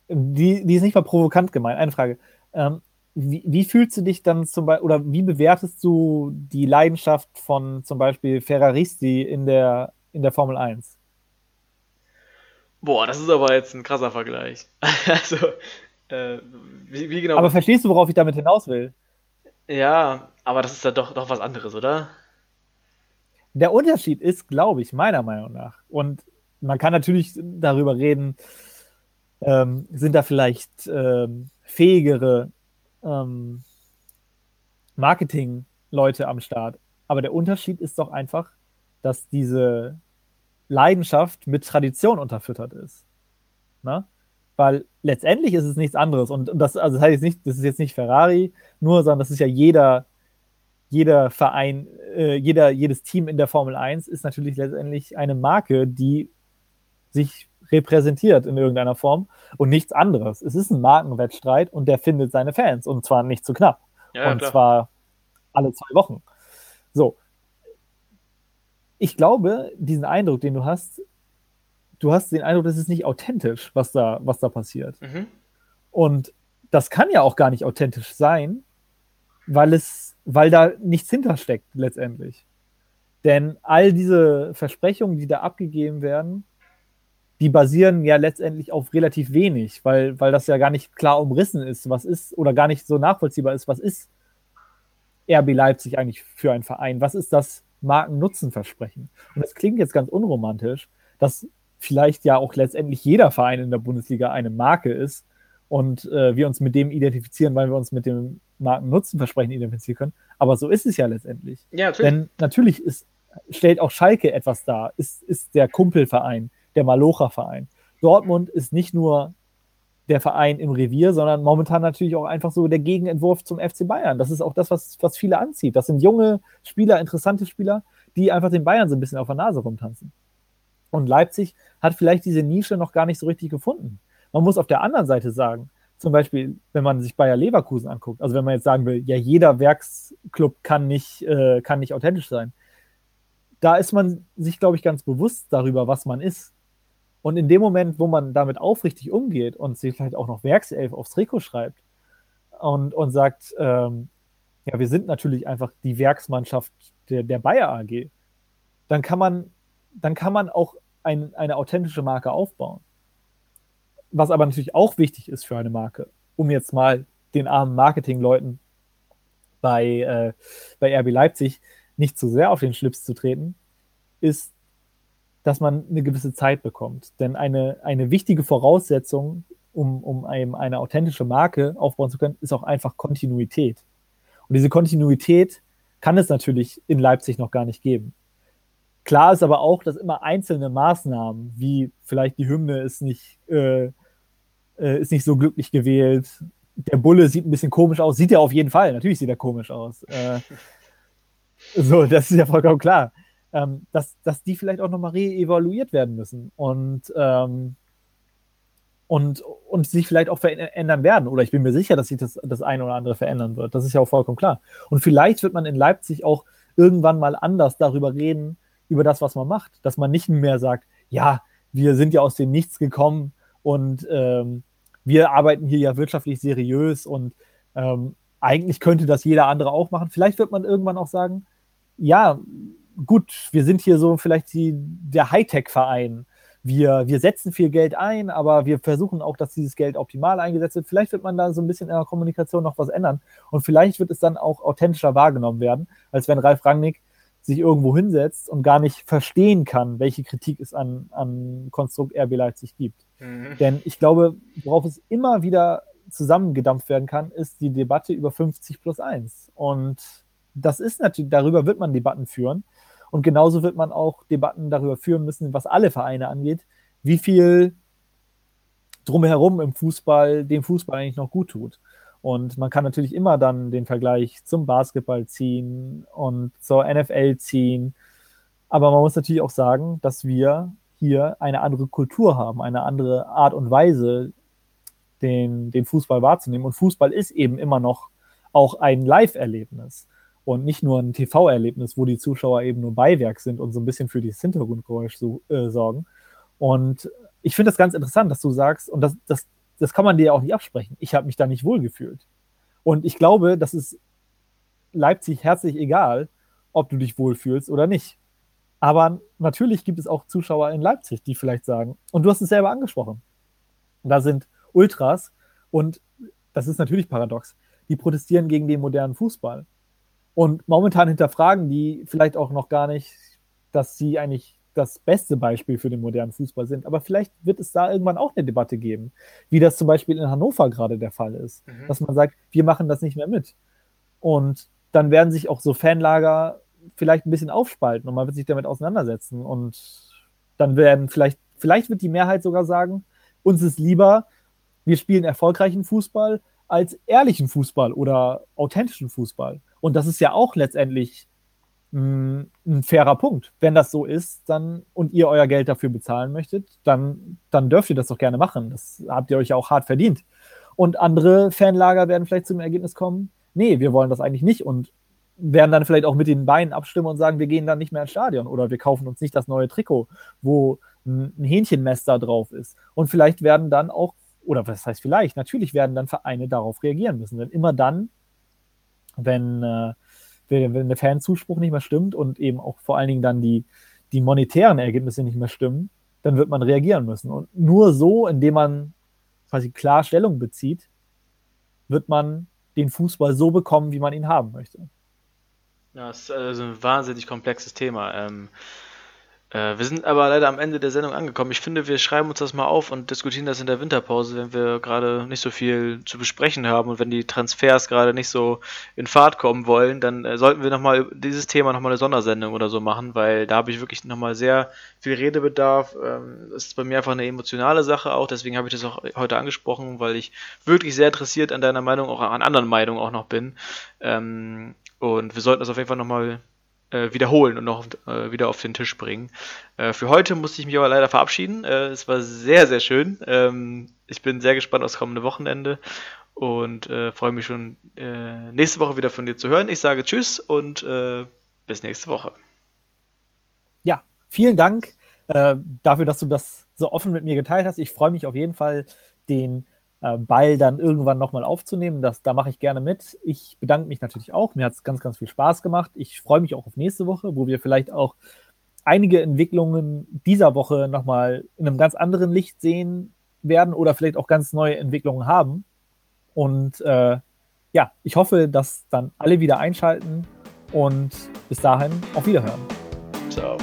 die, die ist nicht mal provokant gemeint, eine Frage. Ähm, wie, wie, fühlst du dich dann zum Beispiel, oder wie bewertest du die Leidenschaft von zum Beispiel Ferraristi in der, in der Formel 1? Boah, das ist aber jetzt ein krasser Vergleich. also, äh, wie, wie, genau. Aber verstehst du, worauf ich damit hinaus will? Ja, aber das ist ja doch, doch was anderes, oder? Der Unterschied ist, glaube ich, meiner Meinung nach, und man kann natürlich darüber reden, ähm, sind da vielleicht ähm, fähigere ähm, Marketing-Leute am Start. Aber der Unterschied ist doch einfach, dass diese Leidenschaft mit Tradition unterfüttert ist. Ne? Weil letztendlich ist es nichts anderes. Und, das, also das heißt jetzt nicht, das ist jetzt nicht Ferrari nur, sondern das ist ja jeder, jeder Verein, äh, jeder, jedes Team in der Formel 1 ist natürlich letztendlich eine Marke, die sich repräsentiert in irgendeiner Form und nichts anderes. Es ist ein Markenwettstreit und der findet seine Fans und zwar nicht zu knapp. Ja, und klar. zwar alle zwei Wochen. So. Ich glaube, diesen Eindruck, den du hast, du hast den Eindruck, das ist nicht authentisch, was da, was da passiert. Mhm. Und das kann ja auch gar nicht authentisch sein, weil es, weil da nichts hintersteckt letztendlich. Denn all diese Versprechungen, die da abgegeben werden, die basieren ja letztendlich auf relativ wenig, weil, weil das ja gar nicht klar umrissen ist, was ist, oder gar nicht so nachvollziehbar ist, was ist RB Leipzig eigentlich für ein Verein? Was ist das Markennutzenversprechen? Und es klingt jetzt ganz unromantisch, dass vielleicht ja auch letztendlich jeder Verein in der Bundesliga eine Marke ist und äh, wir uns mit dem identifizieren, weil wir uns mit dem Markennutzenversprechen identifizieren können. Aber so ist es ja letztendlich. Ja, natürlich. Denn natürlich ist, stellt auch Schalke etwas dar, ist, ist der Kumpelverein, der Malocha-Verein. Dortmund ist nicht nur der Verein im Revier, sondern momentan natürlich auch einfach so der Gegenentwurf zum FC Bayern. Das ist auch das, was, was viele anzieht. Das sind junge Spieler, interessante Spieler, die einfach den Bayern so ein bisschen auf der Nase rumtanzen. Und Leipzig hat vielleicht diese Nische noch gar nicht so richtig gefunden. Man muss auf der anderen Seite sagen, zum Beispiel, wenn man sich Bayer Leverkusen anguckt, also wenn man jetzt sagen will, ja, jeder Werksclub kann nicht, äh, kann nicht authentisch sein, da ist man sich, glaube ich, ganz bewusst darüber, was man ist. Und in dem Moment, wo man damit aufrichtig umgeht und sich vielleicht auch noch Werkself aufs Trikot schreibt und, und sagt, ähm, ja, wir sind natürlich einfach die Werksmannschaft der, der Bayer AG, dann kann man, dann kann man auch ein, eine authentische Marke aufbauen. Was aber natürlich auch wichtig ist für eine Marke, um jetzt mal den armen Marketingleuten bei, äh, bei RB Leipzig nicht zu sehr auf den Schlips zu treten, ist, dass man eine gewisse Zeit bekommt. Denn eine, eine wichtige Voraussetzung, um, um einem eine authentische Marke aufbauen zu können, ist auch einfach Kontinuität. Und diese Kontinuität kann es natürlich in Leipzig noch gar nicht geben. Klar ist aber auch, dass immer einzelne Maßnahmen, wie vielleicht die Hymne ist nicht, äh, äh, ist nicht so glücklich gewählt, der Bulle sieht ein bisschen komisch aus, sieht er auf jeden Fall, natürlich sieht er komisch aus. Äh, so, das ist ja vollkommen klar ähm, dass, dass die vielleicht auch nochmal re-evaluiert werden müssen und, ähm, und, und sich vielleicht auch verändern werden. Oder ich bin mir sicher, dass sich das, das eine oder andere verändern wird. Das ist ja auch vollkommen klar. Und vielleicht wird man in Leipzig auch irgendwann mal anders darüber reden, über das, was man macht. Dass man nicht mehr sagt, ja, wir sind ja aus dem Nichts gekommen und ähm, wir arbeiten hier ja wirtschaftlich seriös und ähm, eigentlich könnte das jeder andere auch machen. Vielleicht wird man irgendwann auch sagen, ja, gut, wir sind hier so vielleicht die, der Hightech-Verein. Wir, wir setzen viel Geld ein, aber wir versuchen auch, dass dieses Geld optimal eingesetzt wird. Vielleicht wird man da so ein bisschen in der Kommunikation noch was ändern. Und vielleicht wird es dann auch authentischer wahrgenommen werden, als wenn Ralf Rangnick sich irgendwo hinsetzt und gar nicht verstehen kann, welche Kritik es an, an Konstrukt RB Leipzig gibt. Mhm. Denn ich glaube, worauf es immer wieder zusammengedampft werden kann, ist die Debatte über 50 plus 1. Und das ist natürlich, darüber wird man Debatten führen. Und genauso wird man auch Debatten darüber führen müssen, was alle Vereine angeht, wie viel drumherum im Fußball dem Fußball eigentlich noch gut tut. Und man kann natürlich immer dann den Vergleich zum Basketball ziehen und zur NFL ziehen. Aber man muss natürlich auch sagen, dass wir hier eine andere Kultur haben, eine andere Art und Weise, den, den Fußball wahrzunehmen. Und Fußball ist eben immer noch auch ein Live-Erlebnis und nicht nur ein TV-Erlebnis, wo die Zuschauer eben nur Beiwerk sind und so ein bisschen für dieses Hintergrundgeräusch so, äh, sorgen. Und ich finde das ganz interessant, dass du sagst, und das, das, das kann man dir ja auch nicht absprechen, ich habe mich da nicht wohlgefühlt. Und ich glaube, das ist Leipzig herzlich egal, ob du dich wohlfühlst oder nicht. Aber natürlich gibt es auch Zuschauer in Leipzig, die vielleicht sagen, und du hast es selber angesprochen, da sind Ultras und das ist natürlich paradox, die protestieren gegen den modernen Fußball. Und momentan hinterfragen die vielleicht auch noch gar nicht, dass sie eigentlich das beste Beispiel für den modernen Fußball sind. Aber vielleicht wird es da irgendwann auch eine Debatte geben, wie das zum Beispiel in Hannover gerade der Fall ist, mhm. dass man sagt, wir machen das nicht mehr mit. Und dann werden sich auch so Fanlager vielleicht ein bisschen aufspalten und man wird sich damit auseinandersetzen. Und dann werden vielleicht, vielleicht wird die Mehrheit sogar sagen, uns ist lieber, wir spielen erfolgreichen Fußball als ehrlichen Fußball oder authentischen Fußball. Und das ist ja auch letztendlich mh, ein fairer Punkt. Wenn das so ist, dann und ihr euer Geld dafür bezahlen möchtet, dann, dann dürft ihr das doch gerne machen. Das habt ihr euch ja auch hart verdient. Und andere Fanlager werden vielleicht zum Ergebnis kommen, nee, wir wollen das eigentlich nicht und werden dann vielleicht auch mit den Beinen abstimmen und sagen, wir gehen dann nicht mehr ins Stadion oder wir kaufen uns nicht das neue Trikot, wo ein Hähnchenmester drauf ist. Und vielleicht werden dann auch, oder was heißt vielleicht, natürlich werden dann Vereine darauf reagieren müssen. Denn immer dann, wenn, äh, wenn der Fanzuspruch nicht mehr stimmt und eben auch vor allen Dingen dann die, die monetären Ergebnisse nicht mehr stimmen, dann wird man reagieren müssen. Und nur so, indem man quasi klar Stellung bezieht, wird man den Fußball so bekommen, wie man ihn haben möchte. Ja, das ist also ein wahnsinnig komplexes Thema. Ähm, äh, wir sind aber leider am Ende der Sendung angekommen. Ich finde, wir schreiben uns das mal auf und diskutieren das in der Winterpause, wenn wir gerade nicht so viel zu besprechen haben und wenn die Transfers gerade nicht so in Fahrt kommen wollen, dann äh, sollten wir nochmal dieses Thema nochmal eine Sondersendung oder so machen, weil da habe ich wirklich nochmal sehr viel Redebedarf. Ähm, das ist bei mir einfach eine emotionale Sache auch, deswegen habe ich das auch heute angesprochen, weil ich wirklich sehr interessiert an deiner Meinung, auch an anderen Meinungen auch noch bin. Ähm, und wir sollten das auf jeden Fall nochmal äh, wiederholen und noch äh, wieder auf den Tisch bringen. Äh, für heute musste ich mich aber leider verabschieden. Äh, es war sehr, sehr schön. Ähm, ich bin sehr gespannt aufs kommende Wochenende und äh, freue mich schon nächste Woche wieder von dir zu hören. Ich sage Tschüss und bis nächste Woche. Ja, vielen Dank dafür, dass du das so offen mit mir geteilt hast. Ich freue mich auf jeden Fall, den äh, Ball dann irgendwann nochmal aufzunehmen. Das, da mache ich gerne mit. Ich bedanke mich natürlich auch. Mir hat es ganz, ganz viel Spaß gemacht. Ich freue mich auch auf nächste Woche, wo wir vielleicht auch einige Entwicklungen dieser Woche nochmal in einem ganz anderen Licht sehen werden oder vielleicht auch ganz neue Entwicklungen haben. Und äh, ja, ich hoffe, dass dann alle wieder einschalten und bis dahin auf Wiederhören. Ciao.